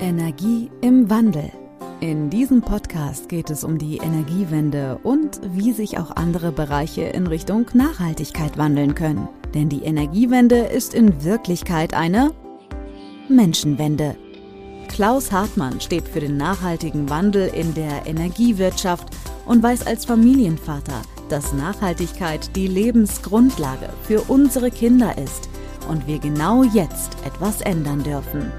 Energie im Wandel. In diesem Podcast geht es um die Energiewende und wie sich auch andere Bereiche in Richtung Nachhaltigkeit wandeln können. Denn die Energiewende ist in Wirklichkeit eine Menschenwende. Klaus Hartmann steht für den nachhaltigen Wandel in der Energiewirtschaft und weiß als Familienvater, dass Nachhaltigkeit die Lebensgrundlage für unsere Kinder ist und wir genau jetzt etwas ändern dürfen.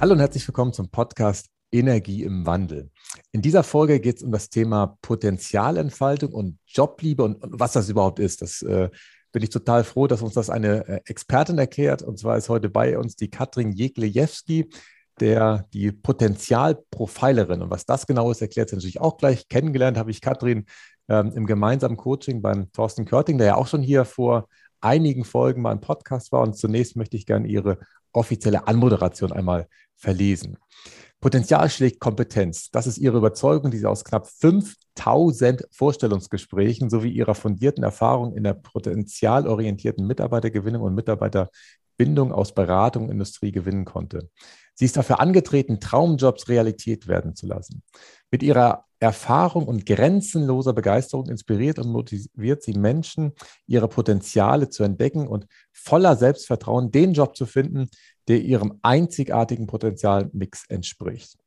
Hallo und herzlich willkommen zum Podcast Energie im Wandel. In dieser Folge geht es um das Thema Potenzialentfaltung und Jobliebe und, und was das überhaupt ist. Das äh, bin ich total froh, dass uns das eine äh, Expertin erklärt. Und zwar ist heute bei uns die Katrin Jeglejewski, der die Potenzialprofilerin. Und was das genau ist, erklärt sie natürlich auch gleich. Kennengelernt habe ich Katrin ähm, im gemeinsamen Coaching beim Thorsten Körting, der ja auch schon hier vor einigen Folgen mal im Podcast war. Und zunächst möchte ich gerne ihre offizielle Anmoderation einmal verlesen. Potenzial schlägt Kompetenz. Das ist ihre Überzeugung, die sie aus knapp 5000 Vorstellungsgesprächen sowie ihrer fundierten Erfahrung in der potenzialorientierten Mitarbeitergewinnung und Mitarbeiterbindung aus Beratung und Industrie gewinnen konnte. Sie ist dafür angetreten, Traumjobs Realität werden zu lassen. Mit ihrer Erfahrung und grenzenloser Begeisterung inspiriert und motiviert sie Menschen, ihre Potenziale zu entdecken und voller Selbstvertrauen den Job zu finden, der ihrem einzigartigen Potenzialmix entspricht.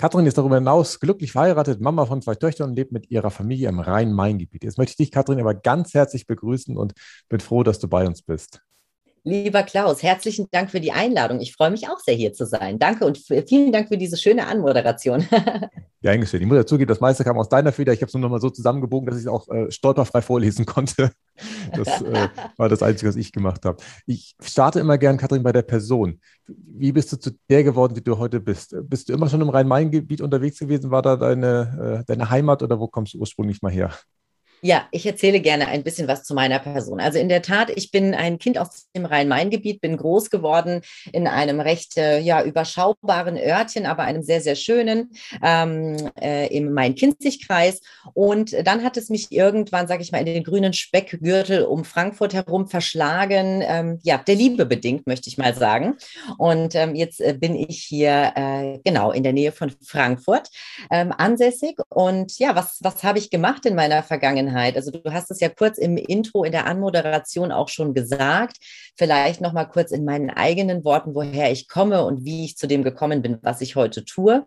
Katrin ist darüber hinaus glücklich verheiratet, Mama von zwei Töchtern und lebt mit ihrer Familie im Rhein-Main-Gebiet. Jetzt möchte ich dich, Katrin, aber ganz herzlich begrüßen und bin froh, dass du bei uns bist. Lieber Klaus, herzlichen Dank für die Einladung. Ich freue mich auch sehr, hier zu sein. Danke und vielen Dank für diese schöne Anmoderation. Ja, eingestellt. Ich muss dazugeben, das meiste kam aus deiner Feder. Ich habe es nur noch mal so zusammengebogen, dass ich es auch äh, stolperfrei vorlesen konnte. Das äh, war das Einzige, was ich gemacht habe. Ich starte immer gern, Kathrin, bei der Person. Wie bist du zu der geworden, die du heute bist? Bist du immer schon im Rhein-Main-Gebiet unterwegs gewesen? War da deine, äh, deine Heimat oder wo kommst du ursprünglich mal her? Ja, ich erzähle gerne ein bisschen was zu meiner Person. Also in der Tat, ich bin ein Kind aus dem Rhein-Main-Gebiet, bin groß geworden in einem recht äh, ja, überschaubaren Örtchen, aber einem sehr, sehr schönen ähm, äh, im Main-Kinzig-Kreis. Und dann hat es mich irgendwann, sage ich mal, in den grünen Speckgürtel um Frankfurt herum verschlagen. Ähm, ja, der Liebe bedingt, möchte ich mal sagen. Und ähm, jetzt äh, bin ich hier äh, genau in der Nähe von Frankfurt ähm, ansässig. Und ja, was, was habe ich gemacht in meiner Vergangenheit? Vergangenheit. Also du hast es ja kurz im Intro, in der Anmoderation auch schon gesagt. Vielleicht noch mal kurz in meinen eigenen Worten, woher ich komme und wie ich zu dem gekommen bin, was ich heute tue.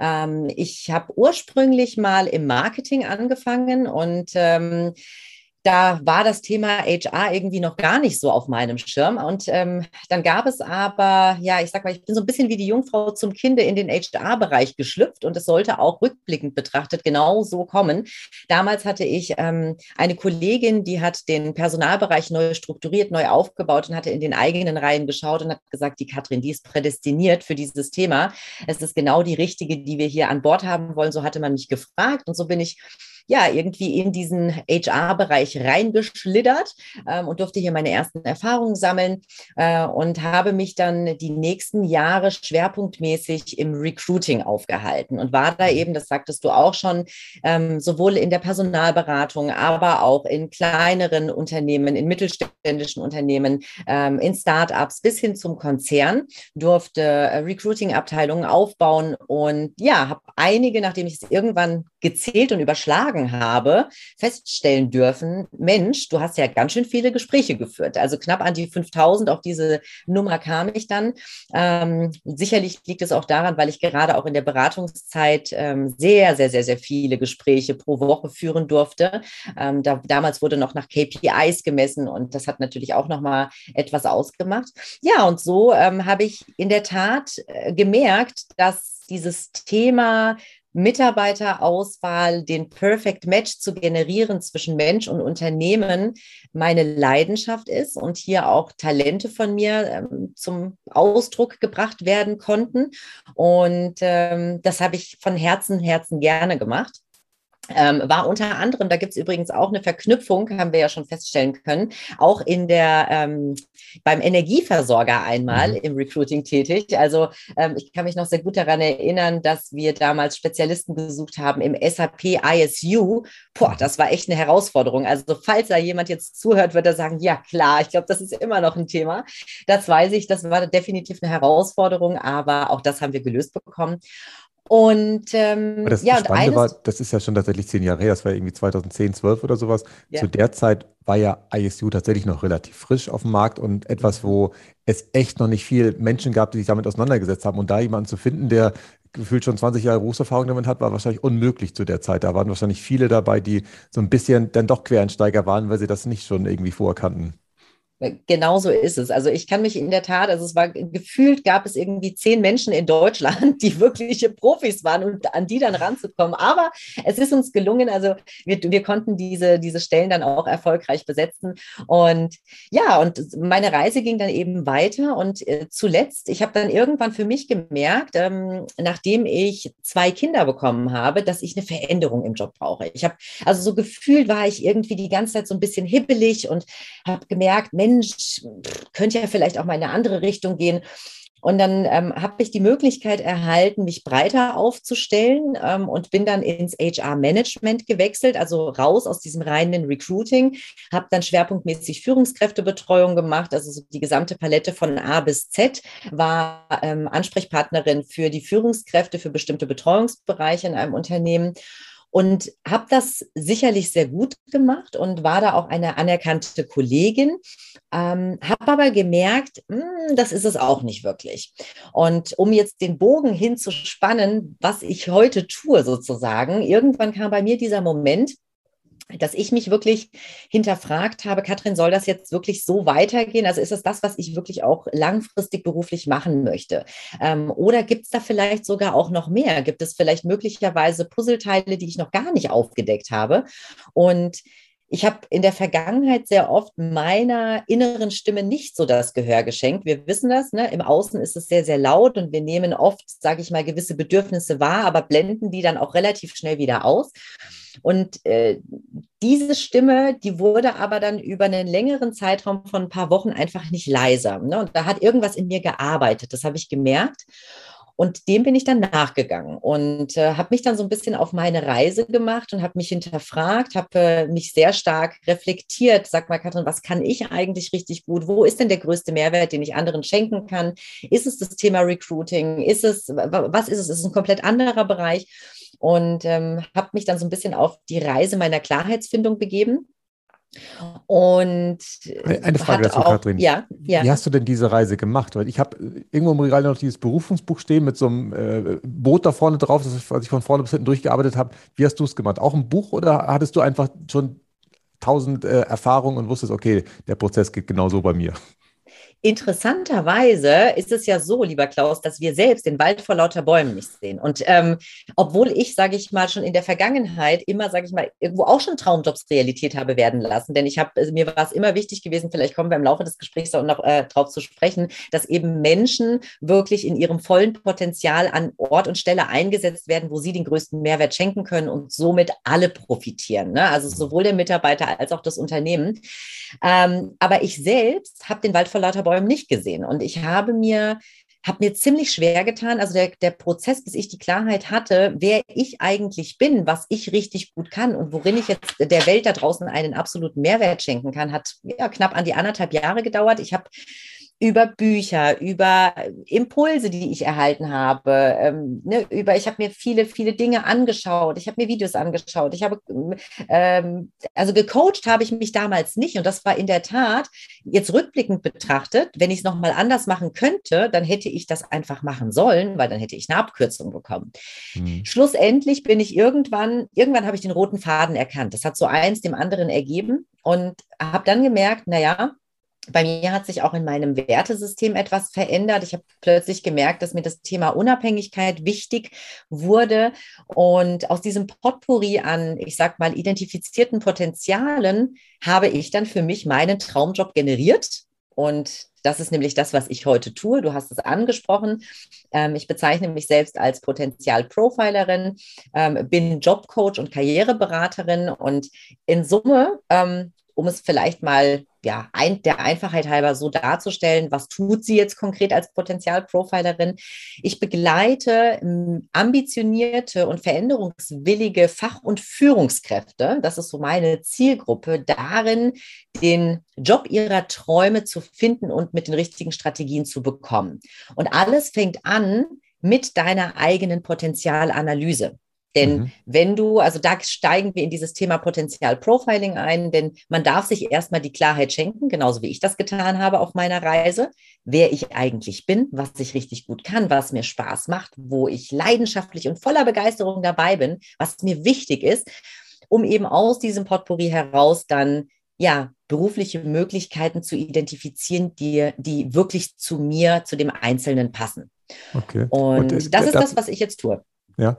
Ähm, ich habe ursprünglich mal im Marketing angefangen und ähm, da war das Thema HR irgendwie noch gar nicht so auf meinem Schirm. Und ähm, dann gab es aber, ja, ich sag mal, ich bin so ein bisschen wie die Jungfrau zum Kinde in den HR-Bereich geschlüpft und es sollte auch rückblickend betrachtet genau so kommen. Damals hatte ich ähm, eine Kollegin, die hat den Personalbereich neu strukturiert, neu aufgebaut und hatte in den eigenen Reihen geschaut und hat gesagt, die Katrin, die ist prädestiniert für dieses Thema. Es ist genau die richtige, die wir hier an Bord haben wollen. So hatte man mich gefragt und so bin ich ja, irgendwie in diesen HR-Bereich reingeschlittert ähm, und durfte hier meine ersten Erfahrungen sammeln äh, und habe mich dann die nächsten Jahre schwerpunktmäßig im Recruiting aufgehalten und war da eben, das sagtest du auch schon, ähm, sowohl in der Personalberatung, aber auch in kleineren Unternehmen, in mittelständischen Unternehmen, ähm, in Startups bis hin zum Konzern, durfte äh, Recruiting-Abteilungen aufbauen und ja, habe einige, nachdem ich es irgendwann gezählt und überschlagen habe, feststellen dürfen, Mensch, du hast ja ganz schön viele Gespräche geführt. Also knapp an die 5000, auf diese Nummer kam ich dann. Ähm, sicherlich liegt es auch daran, weil ich gerade auch in der Beratungszeit ähm, sehr, sehr, sehr, sehr viele Gespräche pro Woche führen durfte. Ähm, da, damals wurde noch nach KPIs gemessen und das hat natürlich auch nochmal etwas ausgemacht. Ja, und so ähm, habe ich in der Tat äh, gemerkt, dass dieses Thema Mitarbeiterauswahl, den Perfect Match zu generieren zwischen Mensch und Unternehmen meine Leidenschaft ist und hier auch Talente von mir ähm, zum Ausdruck gebracht werden konnten. Und ähm, das habe ich von Herzen, Herzen gerne gemacht. Ähm, war unter anderem, da gibt es übrigens auch eine Verknüpfung, haben wir ja schon feststellen können, auch in der ähm, beim Energieversorger einmal mhm. im Recruiting tätig. Also ähm, ich kann mich noch sehr gut daran erinnern, dass wir damals Spezialisten gesucht haben im SAP ISU. Boah, das war echt eine Herausforderung. Also falls da jemand jetzt zuhört, wird er sagen, ja klar, ich glaube, das ist immer noch ein Thema. Das weiß ich, das war definitiv eine Herausforderung, aber auch das haben wir gelöst bekommen. Und ähm, das ja, Spannende und war, das ist ja schon tatsächlich zehn Jahre her, das war irgendwie 2010, 12 oder sowas. Ja. Zu der Zeit war ja ISU tatsächlich noch relativ frisch auf dem Markt und etwas, wo es echt noch nicht viel Menschen gab, die sich damit auseinandergesetzt haben. Und da jemanden zu finden, der gefühlt schon 20 Jahre Berufserfahrung damit hat, war wahrscheinlich unmöglich zu der Zeit. Da waren wahrscheinlich viele dabei, die so ein bisschen dann doch Quereinsteiger waren, weil sie das nicht schon irgendwie vorkannten. Genau so ist es. Also ich kann mich in der Tat, also es war gefühlt, gab es irgendwie zehn Menschen in Deutschland, die wirkliche Profis waren und an die dann ranzukommen. Aber es ist uns gelungen, also wir, wir konnten diese, diese Stellen dann auch erfolgreich besetzen. Und ja, und meine Reise ging dann eben weiter. Und äh, zuletzt, ich habe dann irgendwann für mich gemerkt, ähm, nachdem ich zwei Kinder bekommen habe, dass ich eine Veränderung im Job brauche. Ich habe, also so gefühlt war ich irgendwie die ganze Zeit so ein bisschen hibbelig und habe gemerkt, Mensch, Mensch, könnte ja vielleicht auch mal in eine andere Richtung gehen. Und dann ähm, habe ich die Möglichkeit erhalten, mich breiter aufzustellen ähm, und bin dann ins HR-Management gewechselt, also raus aus diesem reinen Recruiting, habe dann schwerpunktmäßig Führungskräftebetreuung gemacht, also so die gesamte Palette von A bis Z, war ähm, Ansprechpartnerin für die Führungskräfte für bestimmte Betreuungsbereiche in einem Unternehmen und habe das sicherlich sehr gut gemacht und war da auch eine anerkannte Kollegin, ähm, habe aber gemerkt, mh, hm, das ist es auch nicht wirklich. Und um jetzt den Bogen hinzuspannen, was ich heute tue sozusagen, irgendwann kam bei mir dieser Moment, dass ich mich wirklich hinterfragt habe, Katrin, soll das jetzt wirklich so weitergehen? Also ist es das, was ich wirklich auch langfristig beruflich machen möchte? Ähm, oder gibt es da vielleicht sogar auch noch mehr? Gibt es vielleicht möglicherweise Puzzleteile, die ich noch gar nicht aufgedeckt habe? Und ich habe in der Vergangenheit sehr oft meiner inneren Stimme nicht so das Gehör geschenkt. Wir wissen das, ne? im Außen ist es sehr, sehr laut und wir nehmen oft, sage ich mal, gewisse Bedürfnisse wahr, aber blenden die dann auch relativ schnell wieder aus. Und äh, diese Stimme, die wurde aber dann über einen längeren Zeitraum von ein paar Wochen einfach nicht leiser. Ne? Und da hat irgendwas in mir gearbeitet, das habe ich gemerkt. Und dem bin ich dann nachgegangen und äh, habe mich dann so ein bisschen auf meine Reise gemacht und habe mich hinterfragt, habe äh, mich sehr stark reflektiert. Sag mal, Katrin, was kann ich eigentlich richtig gut? Wo ist denn der größte Mehrwert, den ich anderen schenken kann? Ist es das Thema Recruiting? Ist es, was ist es? Ist es ein komplett anderer Bereich? Und ähm, habe mich dann so ein bisschen auf die Reise meiner Klarheitsfindung begeben und eine Frage dazu, auch, Katrin. Ja, ja. Wie hast du denn diese Reise gemacht? Weil ich habe irgendwo im Regal noch dieses Berufungsbuch stehen mit so einem äh, Boot da vorne drauf, das, was ich von vorne bis hinten durchgearbeitet habe. Wie hast du es gemacht? Auch ein Buch oder hattest du einfach schon tausend äh, Erfahrungen und wusstest, okay, der Prozess geht genau so bei mir? Interessanterweise ist es ja so, lieber Klaus, dass wir selbst den Wald vor lauter Bäumen nicht sehen. Und ähm, obwohl ich, sage ich mal, schon in der Vergangenheit immer, sage ich mal, irgendwo auch schon Traumjobs Realität habe werden lassen, denn ich habe, also mir war es immer wichtig gewesen, vielleicht kommen wir im Laufe des Gesprächs auch noch äh, drauf zu sprechen, dass eben Menschen wirklich in ihrem vollen Potenzial an Ort und Stelle eingesetzt werden, wo sie den größten Mehrwert schenken können und somit alle profitieren. Ne? Also sowohl der Mitarbeiter als auch das Unternehmen. Ähm, aber ich selbst habe den Wald vor lauter Bäumen nicht gesehen. Und ich habe mir habe mir ziemlich schwer getan. Also der, der Prozess, bis ich die Klarheit hatte, wer ich eigentlich bin, was ich richtig gut kann und worin ich jetzt der Welt da draußen einen absoluten Mehrwert schenken kann, hat ja, knapp an die anderthalb Jahre gedauert. Ich habe über Bücher, über Impulse, die ich erhalten habe, ähm, ne, über, ich habe mir viele, viele Dinge angeschaut, ich habe mir Videos angeschaut, ich habe, ähm, also gecoacht habe ich mich damals nicht und das war in der Tat, jetzt rückblickend betrachtet, wenn ich es nochmal anders machen könnte, dann hätte ich das einfach machen sollen, weil dann hätte ich eine Abkürzung bekommen. Mhm. Schlussendlich bin ich irgendwann, irgendwann habe ich den roten Faden erkannt. Das hat so eins dem anderen ergeben und habe dann gemerkt, naja, bei mir hat sich auch in meinem Wertesystem etwas verändert. Ich habe plötzlich gemerkt, dass mir das Thema Unabhängigkeit wichtig wurde. Und aus diesem Potpourri an, ich sag mal, identifizierten Potenzialen habe ich dann für mich meinen Traumjob generiert Und das ist nämlich das, was ich heute tue. Du hast es angesprochen. Ähm, ich bezeichne mich selbst als Potenzialprofilerin, ähm, bin Jobcoach und Karriereberaterin und in Summe ähm, um es vielleicht mal ja, ein, der Einfachheit halber so darzustellen, was tut sie jetzt konkret als Potenzialprofilerin? Ich begleite ähm, ambitionierte und veränderungswillige Fach- und Führungskräfte, das ist so meine Zielgruppe, darin, den Job ihrer Träume zu finden und mit den richtigen Strategien zu bekommen. Und alles fängt an mit deiner eigenen Potenzialanalyse. Denn mhm. wenn du, also da steigen wir in dieses Thema Potenzial-Profiling ein, denn man darf sich erstmal die Klarheit schenken, genauso wie ich das getan habe auf meiner Reise, wer ich eigentlich bin, was ich richtig gut kann, was mir Spaß macht, wo ich leidenschaftlich und voller Begeisterung dabei bin, was mir wichtig ist, um eben aus diesem Potpourri heraus dann ja, berufliche Möglichkeiten zu identifizieren, die, die wirklich zu mir, zu dem Einzelnen passen. Okay. Und, und äh, das ist das, was ich jetzt tue. Ja,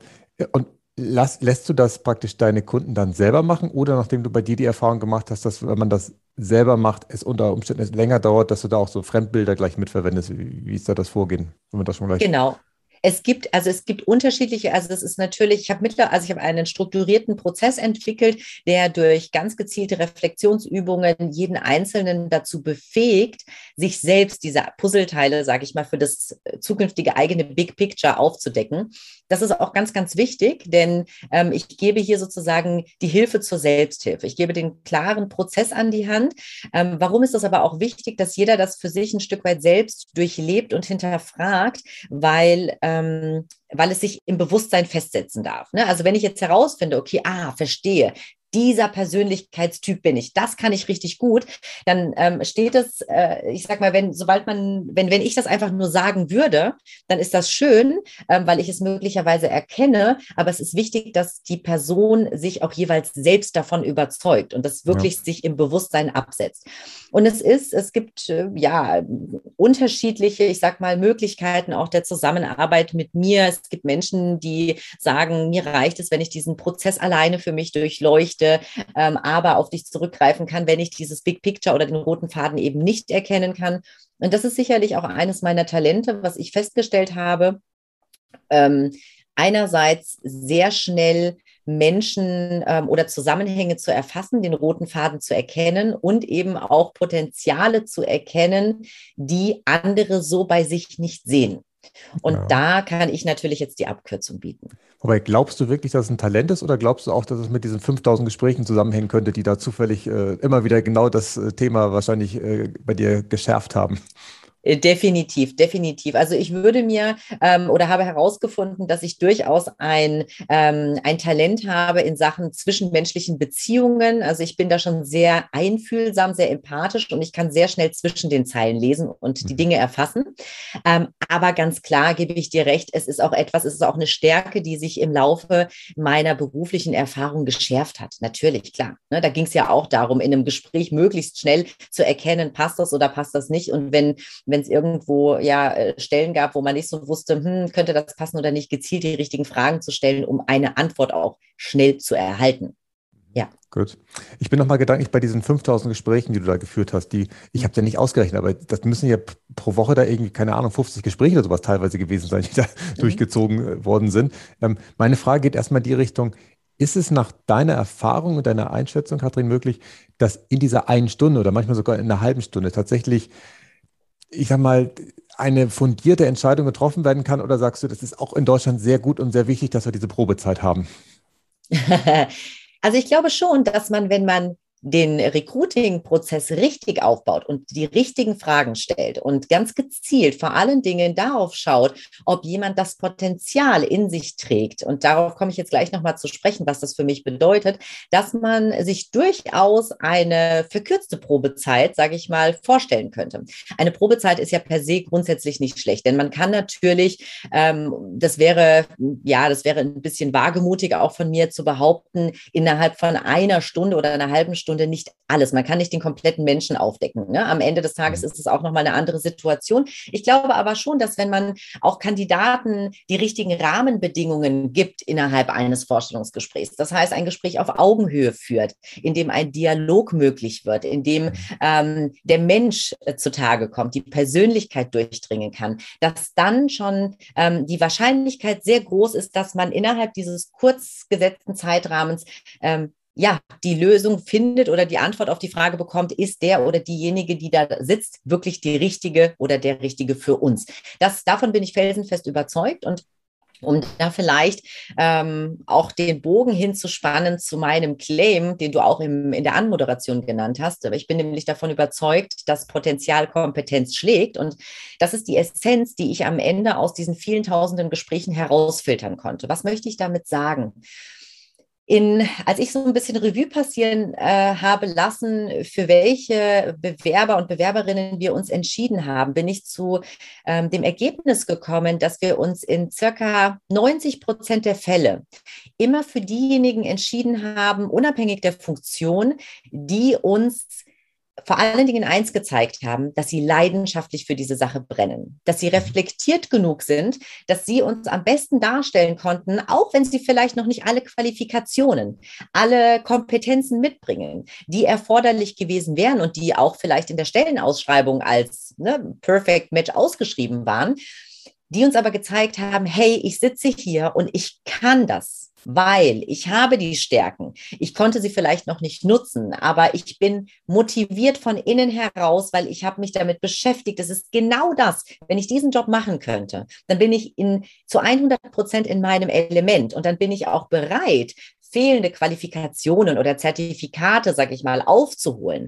und Lass, lässt du das praktisch deine Kunden dann selber machen oder nachdem du bei dir die Erfahrung gemacht hast, dass wenn man das selber macht, es unter Umständen länger dauert, dass du da auch so Fremdbilder gleich mitverwendest? Wie, wie ist da das Vorgehen? Wenn man das schon gleich genau. Es gibt, also es gibt unterschiedliche, also das ist natürlich, ich habe mittlerweile, also ich habe einen strukturierten Prozess entwickelt, der durch ganz gezielte Reflexionsübungen jeden Einzelnen dazu befähigt, sich selbst diese Puzzleteile, sage ich mal, für das zukünftige eigene Big Picture aufzudecken. Das ist auch ganz, ganz wichtig, denn ähm, ich gebe hier sozusagen die Hilfe zur Selbsthilfe. Ich gebe den klaren Prozess an die Hand. Ähm, warum ist es aber auch wichtig, dass jeder das für sich ein Stück weit selbst durchlebt und hinterfragt, weil ähm, weil es sich im Bewusstsein festsetzen darf. Ne? Also wenn ich jetzt herausfinde, okay, ah, verstehe, dieser Persönlichkeitstyp bin ich. Das kann ich richtig gut. Dann ähm, steht es, äh, ich sag mal, wenn, sobald man, wenn, wenn ich das einfach nur sagen würde, dann ist das schön, ähm, weil ich es möglicherweise erkenne. Aber es ist wichtig, dass die Person sich auch jeweils selbst davon überzeugt und das wirklich ja. sich im Bewusstsein absetzt. Und es ist, es gibt äh, ja unterschiedliche, ich sag mal, Möglichkeiten auch der Zusammenarbeit mit mir. Es gibt Menschen, die sagen, mir reicht es, wenn ich diesen Prozess alleine für mich durchleuchte ähm, aber auf dich zurückgreifen kann, wenn ich dieses Big Picture oder den roten Faden eben nicht erkennen kann. Und das ist sicherlich auch eines meiner Talente, was ich festgestellt habe. Ähm, einerseits sehr schnell Menschen ähm, oder Zusammenhänge zu erfassen, den roten Faden zu erkennen und eben auch Potenziale zu erkennen, die andere so bei sich nicht sehen. Und ja. da kann ich natürlich jetzt die Abkürzung bieten. Wobei, glaubst du wirklich, dass es ein Talent ist oder glaubst du auch, dass es mit diesen 5000 Gesprächen zusammenhängen könnte, die da zufällig äh, immer wieder genau das äh, Thema wahrscheinlich äh, bei dir geschärft haben? Äh, definitiv, definitiv. Also ich würde mir ähm, oder habe herausgefunden, dass ich durchaus ein, ähm, ein Talent habe in Sachen zwischenmenschlichen Beziehungen. Also ich bin da schon sehr einfühlsam, sehr empathisch und ich kann sehr schnell zwischen den Zeilen lesen und die mhm. Dinge erfassen. Ähm, aber ganz klar gebe ich dir recht, es ist auch etwas, es ist auch eine Stärke, die sich im Laufe meiner beruflichen Erfahrung geschärft hat. Natürlich, klar. Ne, da ging es ja auch darum, in einem Gespräch möglichst schnell zu erkennen, passt das oder passt das nicht. Und wenn, wenn wenn es irgendwo ja äh, Stellen gab, wo man nicht so wusste, hm, könnte das passen oder nicht, gezielt die richtigen Fragen zu stellen, um eine Antwort auch schnell zu erhalten. Ja. Gut. Ich bin nochmal gedanklich bei diesen 5000 Gesprächen, die du da geführt hast. Die, ich habe ja nicht ausgerechnet, aber das müssen ja pro Woche da irgendwie, keine Ahnung, 50 Gespräche oder sowas teilweise gewesen sein, die da mhm. durchgezogen äh, worden sind. Ähm, meine Frage geht erstmal in die Richtung, ist es nach deiner Erfahrung und deiner Einschätzung, Kathrin, möglich, dass in dieser einen Stunde oder manchmal sogar in einer halben Stunde tatsächlich ich sag mal, eine fundierte Entscheidung getroffen werden kann? Oder sagst du, das ist auch in Deutschland sehr gut und sehr wichtig, dass wir diese Probezeit haben? Also ich glaube schon, dass man, wenn man den Recruiting-Prozess richtig aufbaut und die richtigen Fragen stellt und ganz gezielt vor allen Dingen darauf schaut, ob jemand das Potenzial in sich trägt. Und darauf komme ich jetzt gleich nochmal zu sprechen, was das für mich bedeutet, dass man sich durchaus eine verkürzte Probezeit, sage ich mal, vorstellen könnte. Eine Probezeit ist ja per se grundsätzlich nicht schlecht, denn man kann natürlich, ähm, das wäre, ja, das wäre ein bisschen wagemutig auch von mir zu behaupten, innerhalb von einer Stunde oder einer halben Stunde Stunde nicht alles. Man kann nicht den kompletten Menschen aufdecken. Ne? Am Ende des Tages mhm. ist es auch nochmal eine andere Situation. Ich glaube aber schon, dass wenn man auch Kandidaten die richtigen Rahmenbedingungen gibt innerhalb eines Vorstellungsgesprächs, das heißt ein Gespräch auf Augenhöhe führt, in dem ein Dialog möglich wird, in dem mhm. ähm, der Mensch äh, zutage kommt, die Persönlichkeit durchdringen kann, dass dann schon ähm, die Wahrscheinlichkeit sehr groß ist, dass man innerhalb dieses kurz gesetzten Zeitrahmens ähm, ja, die Lösung findet oder die Antwort auf die Frage bekommt, ist der oder diejenige, die da sitzt, wirklich die richtige oder der richtige für uns. Das, davon bin ich felsenfest überzeugt und um da vielleicht ähm, auch den Bogen hinzuspannen zu meinem Claim, den du auch im, in der Anmoderation genannt hast. Ich bin nämlich davon überzeugt, dass Potenzial Kompetenz schlägt. Und das ist die Essenz, die ich am Ende aus diesen vielen tausenden Gesprächen herausfiltern konnte. Was möchte ich damit sagen? In, als ich so ein bisschen Revue passieren äh, habe lassen, für welche Bewerber und Bewerberinnen wir uns entschieden haben, bin ich zu ähm, dem Ergebnis gekommen, dass wir uns in circa 90 Prozent der Fälle immer für diejenigen entschieden haben, unabhängig der Funktion, die uns vor allen Dingen eins gezeigt haben, dass sie leidenschaftlich für diese Sache brennen, dass sie reflektiert genug sind, dass sie uns am besten darstellen konnten, auch wenn sie vielleicht noch nicht alle Qualifikationen, alle Kompetenzen mitbringen, die erforderlich gewesen wären und die auch vielleicht in der Stellenausschreibung als ne, Perfect Match ausgeschrieben waren, die uns aber gezeigt haben, hey, ich sitze hier und ich kann das weil ich habe die Stärken. Ich konnte sie vielleicht noch nicht nutzen, aber ich bin motiviert von innen heraus, weil ich habe mich damit beschäftigt. Es ist genau das. Wenn ich diesen Job machen könnte, dann bin ich in, zu 100 Prozent in meinem Element und dann bin ich auch bereit, fehlende Qualifikationen oder Zertifikate, sage ich mal, aufzuholen.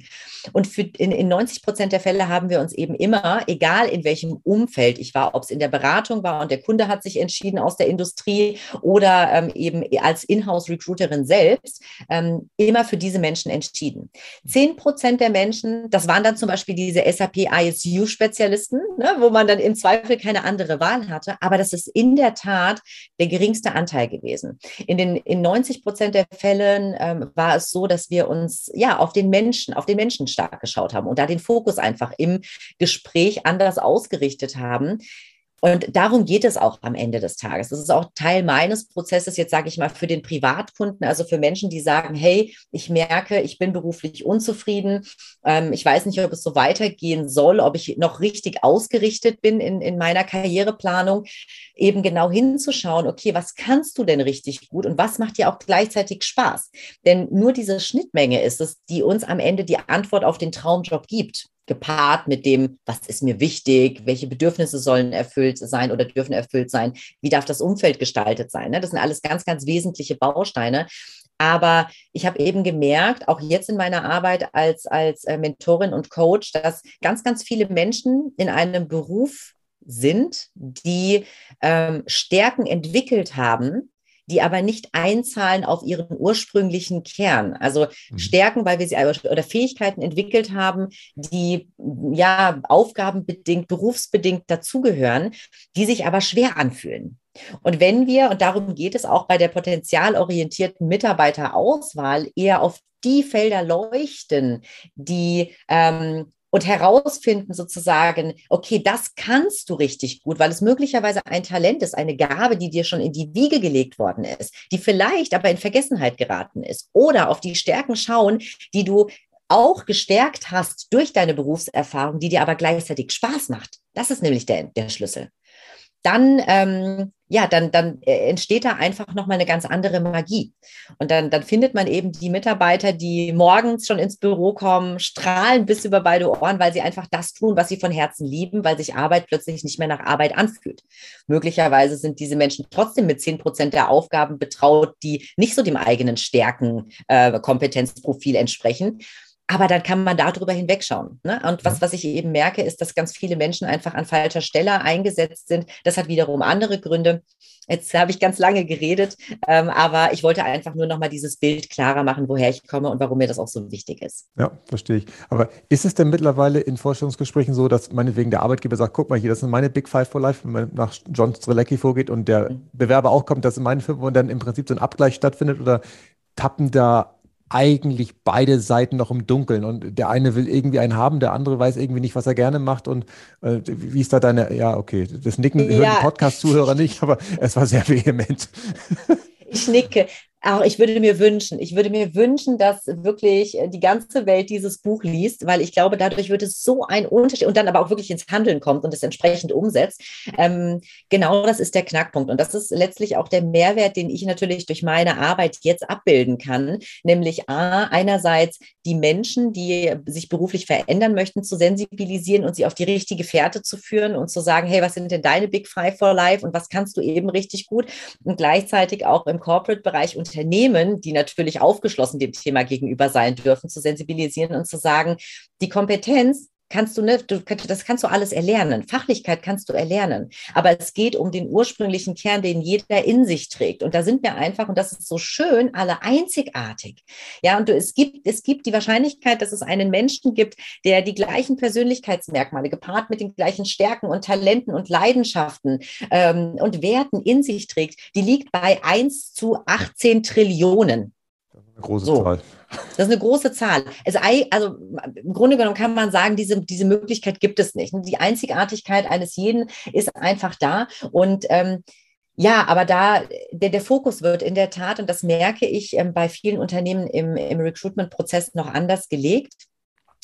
Und für, in, in 90 Prozent der Fälle haben wir uns eben immer, egal in welchem Umfeld ich war, ob es in der Beratung war und der Kunde hat sich entschieden aus der Industrie oder ähm, eben als Inhouse-Recruiterin selbst, ähm, immer für diese Menschen entschieden. Zehn Prozent der Menschen, das waren dann zum Beispiel diese SAP ISU-Spezialisten, ne, wo man dann im Zweifel keine andere Wahl hatte, aber das ist in der Tat der geringste Anteil gewesen. In den in 90 Prozent der Fällen ähm, war es so, dass wir uns ja auf den Menschen, auf den Menschen stark geschaut haben und da den Fokus einfach im Gespräch anders ausgerichtet haben. Und darum geht es auch am Ende des Tages. Das ist auch Teil meines Prozesses, jetzt sage ich mal, für den Privatkunden, also für Menschen, die sagen, hey, ich merke, ich bin beruflich unzufrieden, ähm, ich weiß nicht, ob es so weitergehen soll, ob ich noch richtig ausgerichtet bin in, in meiner Karriereplanung, eben genau hinzuschauen, okay, was kannst du denn richtig gut und was macht dir auch gleichzeitig Spaß? Denn nur diese Schnittmenge ist es, die uns am Ende die Antwort auf den Traumjob gibt gepaart mit dem, was ist mir wichtig, welche Bedürfnisse sollen erfüllt sein oder dürfen erfüllt sein, wie darf das Umfeld gestaltet sein. Ne? Das sind alles ganz, ganz wesentliche Bausteine. Aber ich habe eben gemerkt, auch jetzt in meiner Arbeit als, als äh, Mentorin und Coach, dass ganz, ganz viele Menschen in einem Beruf sind, die ähm, Stärken entwickelt haben, die aber nicht einzahlen auf ihren ursprünglichen Kern. Also mhm. Stärken, weil wir sie oder Fähigkeiten entwickelt haben, die ja aufgabenbedingt, berufsbedingt dazugehören, die sich aber schwer anfühlen. Und wenn wir, und darum geht es auch bei der potenzialorientierten Mitarbeiterauswahl, eher auf die Felder leuchten, die ähm, und herausfinden sozusagen, okay, das kannst du richtig gut, weil es möglicherweise ein Talent ist, eine Gabe, die dir schon in die Wiege gelegt worden ist, die vielleicht aber in Vergessenheit geraten ist. Oder auf die Stärken schauen, die du auch gestärkt hast durch deine Berufserfahrung, die dir aber gleichzeitig Spaß macht. Das ist nämlich der, der Schlüssel. Dann ähm, ja, dann, dann äh, entsteht da einfach nochmal eine ganz andere Magie. Und dann, dann findet man eben die Mitarbeiter, die morgens schon ins Büro kommen, strahlen bis über beide Ohren, weil sie einfach das tun, was sie von Herzen lieben, weil sich Arbeit plötzlich nicht mehr nach Arbeit anfühlt. Möglicherweise sind diese Menschen trotzdem mit zehn Prozent der Aufgaben betraut, die nicht so dem eigenen Stärken, äh, Kompetenzprofil entsprechen. Aber dann kann man darüber hinwegschauen. Ne? Und was, was ich eben merke, ist, dass ganz viele Menschen einfach an falscher Stelle eingesetzt sind. Das hat wiederum andere Gründe. Jetzt habe ich ganz lange geredet, ähm, aber ich wollte einfach nur noch mal dieses Bild klarer machen, woher ich komme und warum mir das auch so wichtig ist. Ja, verstehe ich. Aber ist es denn mittlerweile in Vorstellungsgesprächen so, dass meinetwegen der Arbeitgeber sagt, guck mal hier, das sind meine Big Five for Life, wenn man nach John Strelecki vorgeht und der mhm. Bewerber auch kommt, das sind meine fünf und dann im Prinzip so ein Abgleich stattfindet oder tappen da eigentlich beide Seiten noch im Dunkeln und der eine will irgendwie einen haben, der andere weiß irgendwie nicht, was er gerne macht und äh, wie ist da deine, ja, okay, das Nicken ja. hören Podcast-Zuhörer nicht, aber es war sehr vehement. Ich nicke auch ich würde mir wünschen, ich würde mir wünschen, dass wirklich äh, die ganze Welt dieses Buch liest, weil ich glaube, dadurch wird es so ein Unterschied und dann aber auch wirklich ins Handeln kommt und es entsprechend umsetzt. Ähm, genau das ist der Knackpunkt. Und das ist letztlich auch der Mehrwert, den ich natürlich durch meine Arbeit jetzt abbilden kann. Nämlich A, einerseits die Menschen, die sich beruflich verändern möchten, zu sensibilisieren und sie auf die richtige Fährte zu führen und zu sagen, hey, was sind denn deine Big Five for Life und was kannst du eben richtig gut? Und gleichzeitig auch im Corporate-Bereich und Unternehmen, die natürlich aufgeschlossen dem Thema gegenüber sein dürfen, zu sensibilisieren und zu sagen, die Kompetenz kannst du, ne, du, das kannst du alles erlernen. Fachlichkeit kannst du erlernen. Aber es geht um den ursprünglichen Kern, den jeder in sich trägt. Und da sind wir einfach, und das ist so schön, alle einzigartig. Ja, und du, es gibt, es gibt die Wahrscheinlichkeit, dass es einen Menschen gibt, der die gleichen Persönlichkeitsmerkmale gepaart mit den gleichen Stärken und Talenten und Leidenschaften ähm, und Werten in sich trägt, die liegt bei 1 zu 18 Trillionen. Große so. Zahl. Das ist eine große Zahl. Also, also im Grunde genommen kann man sagen, diese, diese Möglichkeit gibt es nicht. Die Einzigartigkeit eines jeden ist einfach da. Und ähm, ja, aber da der, der Fokus wird in der Tat, und das merke ich ähm, bei vielen Unternehmen im, im Recruitment-Prozess noch anders gelegt.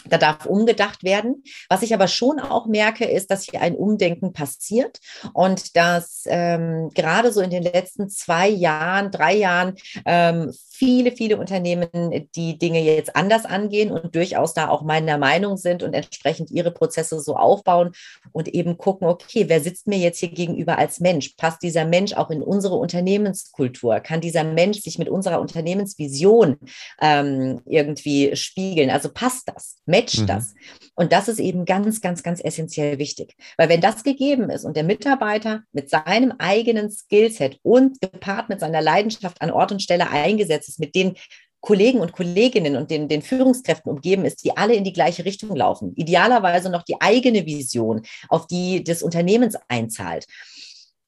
Da darf umgedacht werden. Was ich aber schon auch merke, ist, dass hier ein Umdenken passiert und dass ähm, gerade so in den letzten zwei Jahren, drei Jahren ähm, viele, viele Unternehmen die Dinge jetzt anders angehen und durchaus da auch meiner Meinung sind und entsprechend ihre Prozesse so aufbauen und eben gucken, okay, wer sitzt mir jetzt hier gegenüber als Mensch? Passt dieser Mensch auch in unsere Unternehmenskultur? Kann dieser Mensch sich mit unserer Unternehmensvision ähm, irgendwie spiegeln? Also passt das? Matcht mhm. das? Und das ist eben ganz, ganz, ganz essentiell wichtig. Weil wenn das gegeben ist und der Mitarbeiter mit seinem eigenen Skillset und gepaart mit seiner Leidenschaft an Ort und Stelle eingesetzt ist, mit den Kollegen und Kolleginnen und den, den Führungskräften umgeben ist, die alle in die gleiche Richtung laufen. Idealerweise noch die eigene Vision, auf die des Unternehmens einzahlt.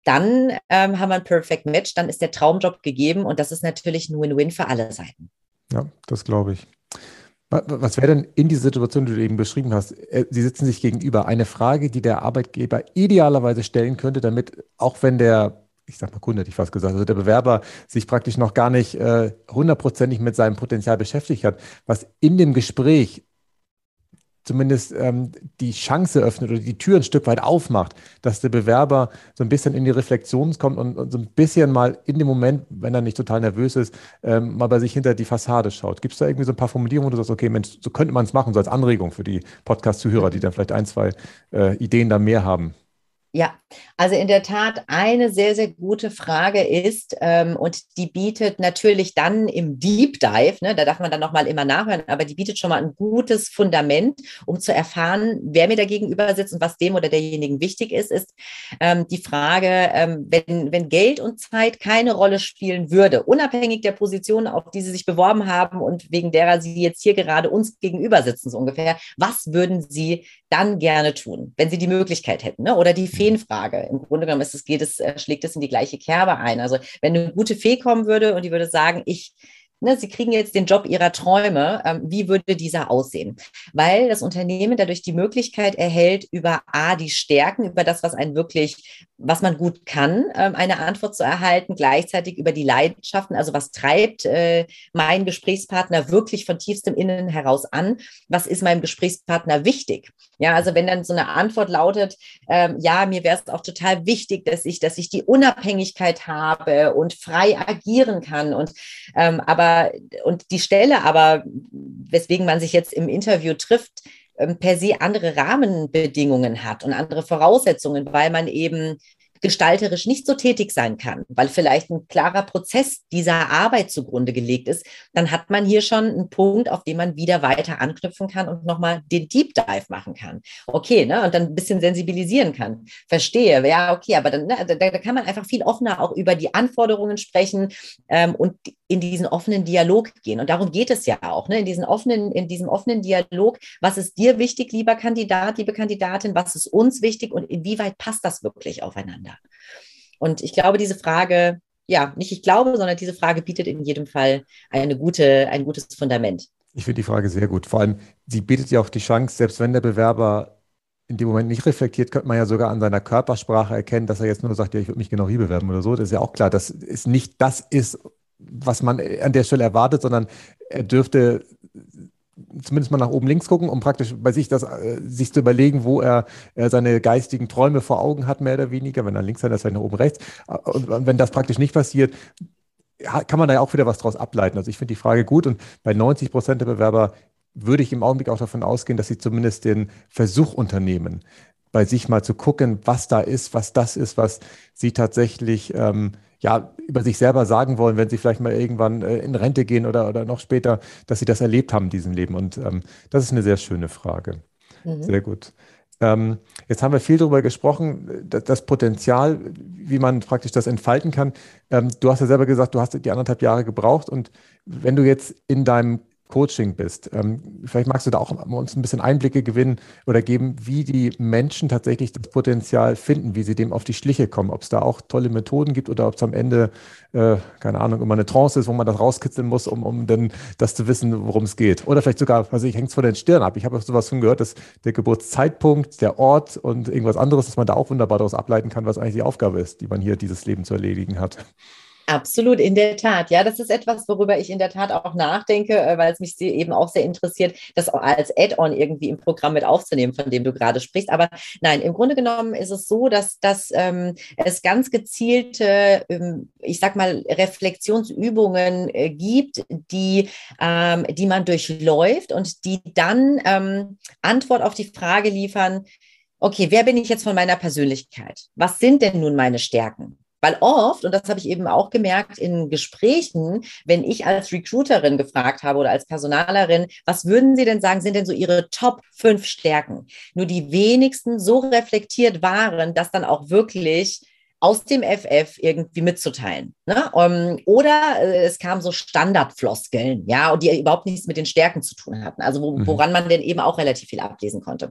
Dann ähm, haben wir ein Perfect Match, dann ist der Traumjob gegeben und das ist natürlich ein Win-Win für alle Seiten. Ja, das glaube ich. Was wäre denn in dieser Situation, die du eben beschrieben hast? Äh, Sie sitzen sich gegenüber. Eine Frage, die der Arbeitgeber idealerweise stellen könnte, damit, auch wenn der, ich sag mal Kunde, hätte ich fast gesagt, also der Bewerber sich praktisch noch gar nicht äh, hundertprozentig mit seinem Potenzial beschäftigt hat, was in dem Gespräch zumindest ähm, die Chance öffnet oder die Tür ein Stück weit aufmacht, dass der Bewerber so ein bisschen in die Reflexion kommt und, und so ein bisschen mal in dem Moment, wenn er nicht total nervös ist, ähm, mal bei sich hinter die Fassade schaut. Gibt es da irgendwie so ein paar Formulierungen, wo du sagst, okay, Mensch, so könnte man es machen, so als Anregung für die Podcast-Zuhörer, die dann vielleicht ein, zwei äh, Ideen da mehr haben? Ja, also in der Tat eine sehr, sehr gute Frage ist, ähm, und die bietet natürlich dann im Deep Dive, ne, da darf man dann nochmal immer nachhören, aber die bietet schon mal ein gutes Fundament, um zu erfahren, wer mir da gegenüber sitzt und was dem oder derjenigen wichtig ist, ist ähm, die Frage, ähm, wenn, wenn Geld und Zeit keine Rolle spielen würde, unabhängig der Position, auf die Sie sich beworben haben und wegen derer Sie jetzt hier gerade uns gegenüber sitzen, so ungefähr, was würden Sie dann gerne tun, wenn Sie die Möglichkeit hätten? Ne? Oder die Feenfrage. Im Grunde genommen ist es, geht es, äh, schlägt es in die gleiche Kerbe ein. Also wenn eine gute Fee kommen würde und die würde sagen, ich ne, Sie kriegen jetzt den Job Ihrer Träume, ähm, wie würde dieser aussehen? Weil das Unternehmen dadurch die Möglichkeit erhält, über A, die Stärken, über das, was einen wirklich, was man gut kann, ähm, eine Antwort zu erhalten, gleichzeitig über die Leidenschaften, also was treibt äh, mein Gesprächspartner wirklich von tiefstem Innen heraus an? Was ist meinem Gesprächspartner wichtig? Ja, also wenn dann so eine Antwort lautet, ähm, ja, mir wäre es auch total wichtig, dass ich, dass ich die Unabhängigkeit habe und frei agieren kann und ähm, aber und die Stelle aber, weswegen man sich jetzt im Interview trifft, per se andere Rahmenbedingungen hat und andere Voraussetzungen, weil man eben gestalterisch nicht so tätig sein kann, weil vielleicht ein klarer Prozess dieser Arbeit zugrunde gelegt ist, dann hat man hier schon einen Punkt, auf den man wieder weiter anknüpfen kann und nochmal den Deep Dive machen kann. Okay, ne? Und dann ein bisschen sensibilisieren kann. Verstehe, ja, okay, aber dann, ne, da, da, kann man einfach viel offener auch über die Anforderungen sprechen ähm, und in diesen offenen Dialog gehen. Und darum geht es ja auch, ne? in, diesen offenen, in diesem offenen Dialog. Was ist dir wichtig, lieber Kandidat, liebe Kandidatin? Was ist uns wichtig und inwieweit passt das wirklich aufeinander? Und ich glaube, diese Frage ja, nicht ich glaube, sondern diese Frage bietet in jedem Fall eine gute, ein gutes Fundament. Ich finde die Frage sehr gut. Vor allem, sie bietet ja auch die Chance, selbst wenn der Bewerber in dem Moment nicht reflektiert, könnte man ja sogar an seiner Körpersprache erkennen, dass er jetzt nur sagt, ja, ich würde mich genau hier bewerben oder so. Das ist ja auch klar, dass es nicht das ist, was man an der Stelle erwartet, sondern er dürfte zumindest mal nach oben links gucken, um praktisch bei sich das, äh, sich zu überlegen, wo er, er seine geistigen Träume vor Augen hat, mehr oder weniger. Wenn er links hat, ist er nach oben rechts. Und wenn das praktisch nicht passiert, kann man da ja auch wieder was draus ableiten. Also ich finde die Frage gut und bei 90 Prozent der Bewerber würde ich im Augenblick auch davon ausgehen, dass sie zumindest den Versuch unternehmen, bei sich mal zu gucken, was da ist, was das ist, was sie tatsächlich ähm, ja, über sich selber sagen wollen, wenn sie vielleicht mal irgendwann äh, in Rente gehen oder, oder noch später, dass sie das erlebt haben, diesen Leben. Und ähm, das ist eine sehr schöne Frage. Mhm. Sehr gut. Ähm, jetzt haben wir viel darüber gesprochen, das, Potenzial, wie man praktisch das entfalten kann. Ähm, du hast ja selber gesagt, du hast die anderthalb Jahre gebraucht und wenn du jetzt in deinem Coaching bist. Ähm, vielleicht magst du da auch uns ein bisschen Einblicke gewinnen oder geben, wie die Menschen tatsächlich das Potenzial finden, wie sie dem auf die Schliche kommen, ob es da auch tolle Methoden gibt oder ob es am Ende, äh, keine Ahnung, immer eine Trance ist, wo man das rauskitzeln muss, um, um dann das zu wissen, worum es geht. Oder vielleicht sogar, also ich hänge es von den Stirn ab. Ich habe sowas schon gehört, dass der Geburtszeitpunkt, der Ort und irgendwas anderes, dass man da auch wunderbar daraus ableiten kann, was eigentlich die Aufgabe ist, die man hier dieses Leben zu erledigen hat. Absolut, in der Tat. Ja, das ist etwas, worüber ich in der Tat auch nachdenke, äh, weil es mich eben auch sehr interessiert, das als Add-on irgendwie im Programm mit aufzunehmen, von dem du gerade sprichst. Aber nein, im Grunde genommen ist es so, dass, dass ähm, es ganz gezielte, ähm, ich sag mal, Reflexionsübungen äh, gibt, die, ähm, die man durchläuft und die dann ähm, Antwort auf die Frage liefern, okay, wer bin ich jetzt von meiner Persönlichkeit? Was sind denn nun meine Stärken? Weil oft, und das habe ich eben auch gemerkt in Gesprächen, wenn ich als Recruiterin gefragt habe oder als Personalerin, was würden Sie denn sagen, sind denn so Ihre Top fünf Stärken? Nur die wenigsten so reflektiert waren, dass dann auch wirklich aus dem FF irgendwie mitzuteilen. Ne? Um, ähm, oder äh, es kamen so Standardfloskeln, ja, und die überhaupt nichts mit den Stärken zu tun hatten, also wo, mhm. woran man denn eben auch relativ viel ablesen konnte.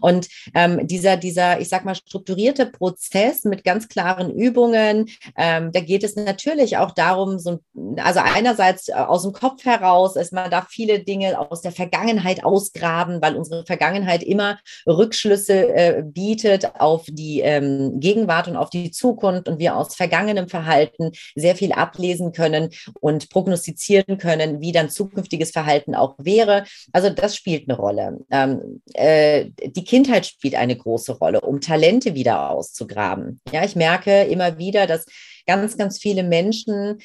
Und ähm, dieser, dieser, ich sag mal, strukturierte Prozess mit ganz klaren Übungen, ähm, da geht es natürlich auch darum, so, also einerseits äh, aus dem Kopf heraus, ist man darf viele Dinge aus der Vergangenheit ausgraben, weil unsere Vergangenheit immer Rückschlüsse äh, bietet auf die ähm, Gegenwart und auf die Zukunft Zukunft und wir aus vergangenem Verhalten sehr viel ablesen können und prognostizieren können, wie dann zukünftiges Verhalten auch wäre. Also das spielt eine Rolle. Ähm, äh, die Kindheit spielt eine große Rolle, um Talente wieder auszugraben. Ja, ich merke immer wieder, dass ganz, ganz viele Menschen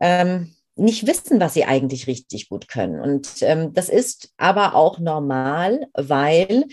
ähm, nicht wissen, was sie eigentlich richtig gut können. Und ähm, das ist aber auch normal, weil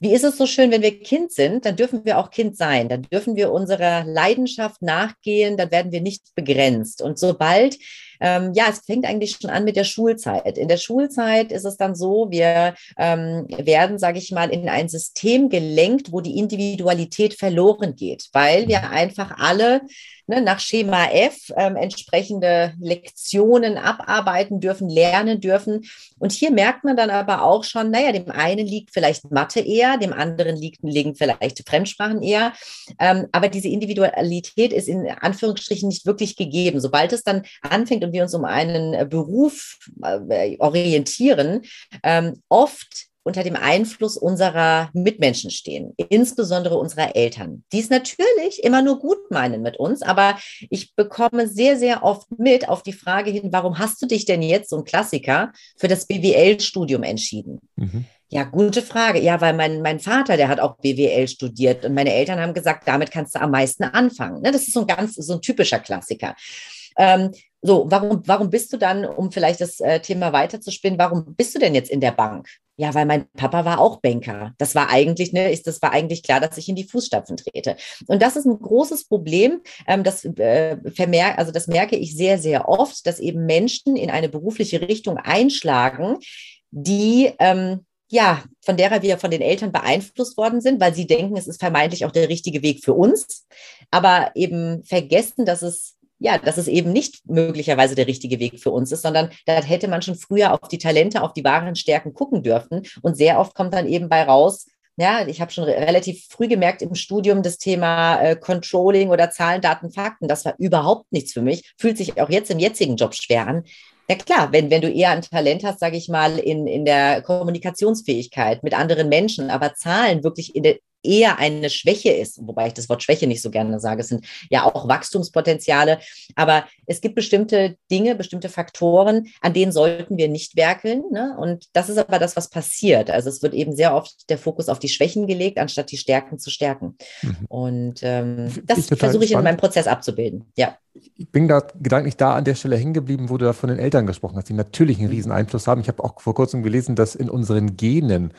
wie ist es so schön, wenn wir Kind sind, dann dürfen wir auch Kind sein, dann dürfen wir unserer Leidenschaft nachgehen, dann werden wir nicht begrenzt. Und sobald ähm, ja, es fängt eigentlich schon an mit der Schulzeit. In der Schulzeit ist es dann so, wir ähm, werden, sage ich mal, in ein System gelenkt, wo die Individualität verloren geht, weil wir mhm. einfach alle ne, nach Schema F ähm, entsprechende Lektionen abarbeiten dürfen, lernen dürfen. Und hier merkt man dann aber auch schon, naja, dem einen liegt vielleicht Mathe eher, dem anderen liegt, liegen vielleicht Fremdsprachen eher. Ähm, aber diese Individualität ist in Anführungsstrichen nicht wirklich gegeben. Sobald es dann anfängt und wir uns um einen Beruf äh, orientieren, ähm, oft unter dem Einfluss unserer Mitmenschen stehen, insbesondere unserer Eltern, die es natürlich immer nur gut meinen mit uns, aber ich bekomme sehr, sehr oft mit auf die Frage hin, warum hast du dich denn jetzt, so ein Klassiker, für das BWL-Studium entschieden? Mhm. Ja, gute Frage. Ja, weil mein, mein Vater, der hat auch BWL studiert und meine Eltern haben gesagt, damit kannst du am meisten anfangen. Ne, das ist so ein ganz, so ein typischer Klassiker. Ähm, so, warum, warum bist du dann, um vielleicht das äh, Thema weiterzuspinnen, warum bist du denn jetzt in der Bank? Ja, weil mein Papa war auch Banker. Das war eigentlich, ne, ist, das war eigentlich klar, dass ich in die Fußstapfen trete. Und das ist ein großes Problem. Ähm, das äh, vermerk, also das merke ich sehr, sehr oft, dass eben Menschen in eine berufliche Richtung einschlagen, die ähm, ja, von derer wir von den Eltern beeinflusst worden sind, weil sie denken, es ist vermeintlich auch der richtige Weg für uns, aber eben vergessen, dass es ja, dass es eben nicht möglicherweise der richtige Weg für uns ist, sondern da hätte man schon früher auf die Talente, auf die wahren Stärken gucken dürfen. Und sehr oft kommt dann eben bei raus, Ja, ich habe schon re relativ früh gemerkt im Studium das Thema äh, Controlling oder Zahlen, Daten, Fakten. Das war überhaupt nichts für mich. Fühlt sich auch jetzt im jetzigen Job schwer an. Ja klar, wenn, wenn du eher ein Talent hast, sage ich mal, in, in der Kommunikationsfähigkeit mit anderen Menschen, aber Zahlen wirklich in der, eher eine Schwäche ist, wobei ich das Wort Schwäche nicht so gerne sage, es sind ja auch Wachstumspotenziale, aber es gibt bestimmte Dinge, bestimmte Faktoren, an denen sollten wir nicht werkeln. Ne? Und das ist aber das, was passiert. Also es wird eben sehr oft der Fokus auf die Schwächen gelegt, anstatt die Stärken zu stärken. Mhm. Und ähm, das versuche ich in meinem Prozess abzubilden. Ja. Ich bin da gedanklich da an der Stelle hängen geblieben, wo du da von den Eltern gesprochen hast, die natürlich einen mhm. riesen Einfluss haben. Ich habe auch vor kurzem gelesen, dass in unseren Genen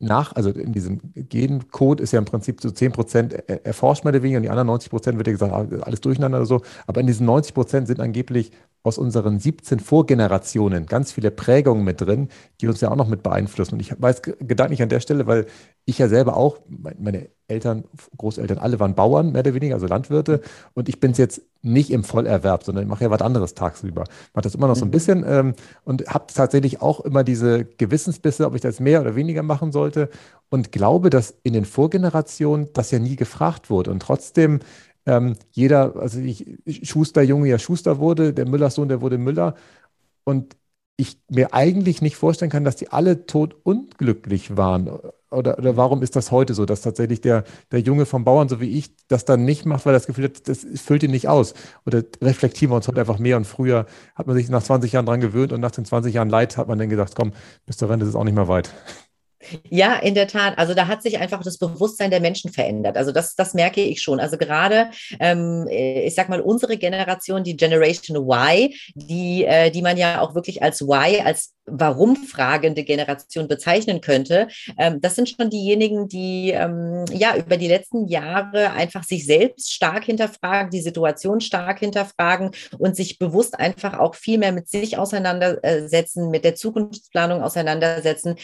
nach, also in diesem Gencode ist ja im Prinzip so 10 Prozent erforscht oder weniger und die anderen 90 Prozent wird ja gesagt, ah, alles durcheinander oder so. Aber in diesen 90 Prozent sind angeblich aus unseren 17 Vorgenerationen ganz viele Prägungen mit drin, die uns ja auch noch mit beeinflussen. Und ich weiß gedanklich an der Stelle, weil ich ja selber auch, meine Eltern, Großeltern, alle waren Bauern, mehr oder weniger, also Landwirte. Und ich bin es jetzt nicht im Vollerwerb, sondern ich mache ja was anderes tagsüber. Mache das immer noch so ein mhm. bisschen ähm, und habe tatsächlich auch immer diese Gewissensbisse, ob ich das mehr oder weniger machen sollte. Und glaube, dass in den Vorgenerationen das ja nie gefragt wurde. Und trotzdem ähm, jeder, also ich, Schusterjunge ja Schuster wurde, der Müllerssohn, der wurde Müller. Und ich mir eigentlich nicht vorstellen kann, dass die alle tot unglücklich waren. Oder, oder warum ist das heute so, dass tatsächlich der, der Junge vom Bauern, so wie ich, das dann nicht macht, weil das Gefühl hat, das füllt ihn nicht aus? Oder reflektieren wir uns heute einfach mehr und früher hat man sich nach 20 Jahren dran gewöhnt und nach den 20 Jahren Leid hat man dann gedacht, komm, bis zur Rente ist es auch nicht mehr weit. Ja, in der Tat. Also da hat sich einfach das Bewusstsein der Menschen verändert. Also das, das merke ich schon. Also gerade, ähm, äh, ich sag mal, unsere Generation, die Generation Y, die, äh, die man ja auch wirklich als Y, als warum fragende Generation bezeichnen könnte, ähm, das sind schon diejenigen, die ähm, ja über die letzten Jahre einfach sich selbst stark hinterfragen, die Situation stark hinterfragen und sich bewusst einfach auch viel mehr mit sich auseinandersetzen, mit der Zukunftsplanung auseinandersetzen.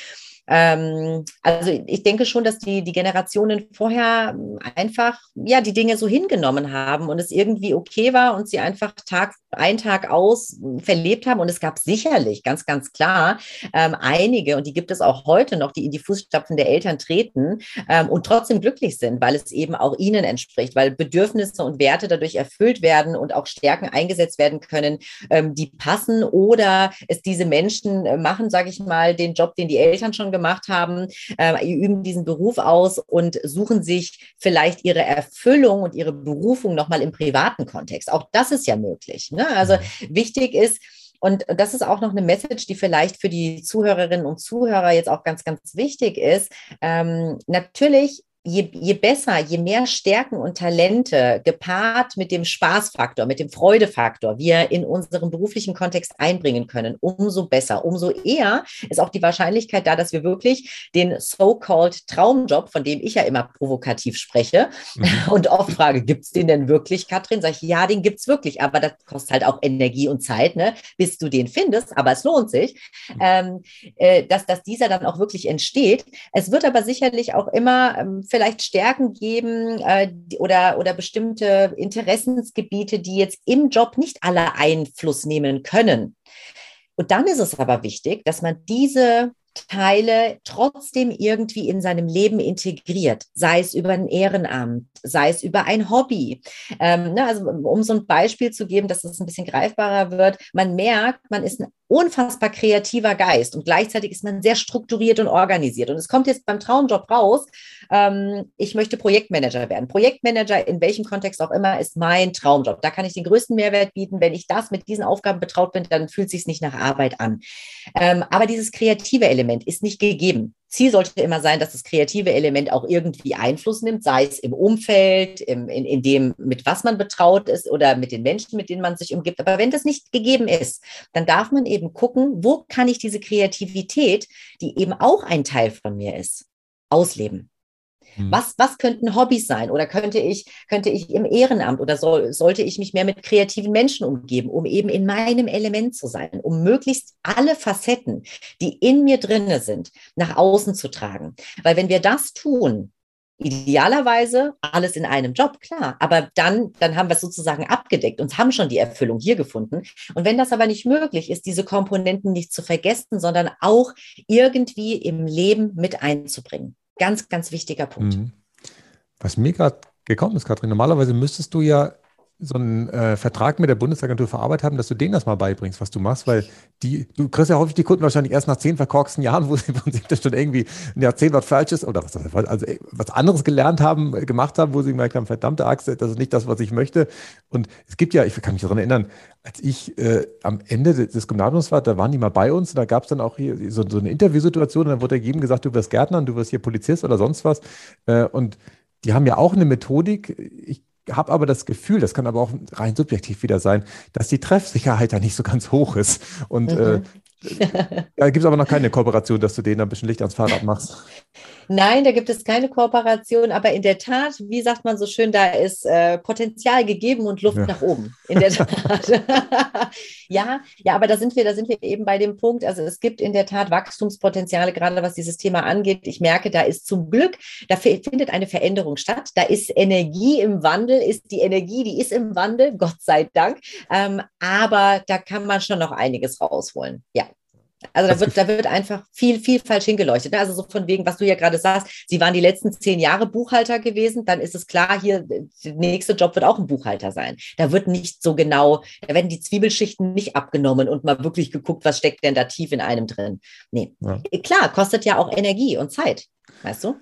Ähm, also ich denke schon, dass die, die Generationen vorher einfach ja die Dinge so hingenommen haben und es irgendwie okay war und sie einfach Tag ein Tag aus verlebt haben. Und es gab sicherlich, ganz, ganz klar, ähm, einige, und die gibt es auch heute noch, die in die Fußstapfen der Eltern treten ähm, und trotzdem glücklich sind, weil es eben auch ihnen entspricht, weil Bedürfnisse und Werte dadurch erfüllt werden und auch Stärken eingesetzt werden können, ähm, die passen oder es diese Menschen äh, machen, sage ich mal, den Job, den die Eltern schon gemacht haben, äh, üben diesen Beruf aus und suchen sich vielleicht ihre Erfüllung und ihre Berufung nochmal im privaten Kontext. Auch das ist ja möglich. Ne? Also mhm. wichtig ist, und das ist auch noch eine Message, die vielleicht für die Zuhörerinnen und Zuhörer jetzt auch ganz, ganz wichtig ist. Ähm, natürlich je, je besser, je mehr Stärken und Talente gepaart mit dem Spaßfaktor, mit dem Freudefaktor wir in unserem beruflichen Kontext einbringen können, umso besser, umso eher ist auch die Wahrscheinlichkeit da, dass wir wirklich den so-called Traumjob, von dem ich ja immer provokativ spreche mhm. und oft frage, gibt es den denn wirklich, Katrin? Sag ich, ja, den gibt es wirklich, aber das kostet halt auch Energie und Zeit, ne, bis du den findest, aber es lohnt sich, mhm. ähm, äh, dass, dass dieser dann auch wirklich entsteht. Es wird aber sicherlich auch immer ähm, vielleicht Stärken geben äh, oder, oder bestimmte Interessensgebiete, die jetzt im Job nicht alle Einfluss nehmen können. Und dann ist es aber wichtig, dass man diese Teile trotzdem irgendwie in seinem Leben integriert, sei es über ein Ehrenamt, sei es über ein Hobby. Ähm, ne, also um so ein Beispiel zu geben, dass es ein bisschen greifbarer wird, man merkt, man ist ein unfassbar kreativer Geist und gleichzeitig ist man sehr strukturiert und organisiert. Und es kommt jetzt beim Traumjob raus, ähm, ich möchte Projektmanager werden. Projektmanager in welchem Kontext auch immer ist mein Traumjob. Da kann ich den größten Mehrwert bieten. Wenn ich das mit diesen Aufgaben betraut bin, dann fühlt es sich nicht nach Arbeit an. Ähm, aber dieses kreative Element ist nicht gegeben. Ziel sollte immer sein, dass das kreative Element auch irgendwie Einfluss nimmt, sei es im Umfeld, im, in, in dem, mit was man betraut ist oder mit den Menschen, mit denen man sich umgibt. Aber wenn das nicht gegeben ist, dann darf man eben gucken, wo kann ich diese Kreativität, die eben auch ein Teil von mir ist, ausleben. Hm. Was, was könnten Hobbys sein? Oder könnte ich, könnte ich im Ehrenamt oder soll, sollte ich mich mehr mit kreativen Menschen umgeben, um eben in meinem Element zu sein, um möglichst alle Facetten, die in mir drinne sind, nach außen zu tragen? Weil wenn wir das tun, Idealerweise alles in einem Job, klar. Aber dann, dann haben wir es sozusagen abgedeckt und haben schon die Erfüllung hier gefunden. Und wenn das aber nicht möglich ist, diese Komponenten nicht zu vergessen, sondern auch irgendwie im Leben mit einzubringen. Ganz, ganz wichtiger Punkt. Mhm. Was mir gerade gekommen ist, Katrin, normalerweise müsstest du ja so einen äh, Vertrag mit der Bundesagentur für Arbeit haben, dass du denen das mal beibringst, was du machst, weil die, du kriegst ja häufig die Kunden wahrscheinlich erst nach zehn verkorksten Jahren, wo sie von sich das schon irgendwie ein Jahrzehnt was Falsches oder was, also was anderes gelernt haben, äh, gemacht haben, wo sie gemerkt haben, verdammte Axt, das ist nicht das, was ich möchte. Und es gibt ja, ich kann mich daran erinnern, als ich äh, am Ende des Gymnasiums war, da waren die mal bei uns und da gab es dann auch hier so, so eine Interviewsituation und dann wurde jedem gesagt, du wirst Gärtner und du wirst hier Polizist oder sonst was. Äh, und die haben ja auch eine Methodik. Ich habe aber das Gefühl, das kann aber auch rein subjektiv wieder sein, dass die Treffsicherheit da nicht so ganz hoch ist. Und äh, mhm. äh, da gibt es aber noch keine Kooperation, dass du denen ein bisschen Licht ans Fahrrad machst. Nein, da gibt es keine Kooperation, aber in der Tat, wie sagt man so schön, da ist äh, Potenzial gegeben und Luft ja. nach oben. In der Tat. ja, ja, aber da sind wir, da sind wir eben bei dem Punkt. Also es gibt in der Tat Wachstumspotenziale, gerade was dieses Thema angeht. Ich merke, da ist zum Glück, da findet eine Veränderung statt. Da ist Energie im Wandel, ist die Energie, die ist im Wandel, Gott sei Dank. Ähm, aber da kann man schon noch einiges rausholen. Ja. Also da wird, da wird einfach viel, viel falsch hingeleuchtet. Ne? Also so von wegen, was du ja gerade sagst, sie waren die letzten zehn Jahre Buchhalter gewesen, dann ist es klar, hier, der nächste Job wird auch ein Buchhalter sein. Da wird nicht so genau, da werden die Zwiebelschichten nicht abgenommen und mal wirklich geguckt, was steckt denn da tief in einem drin. Nee. Ja. Klar, kostet ja auch Energie und Zeit, weißt du?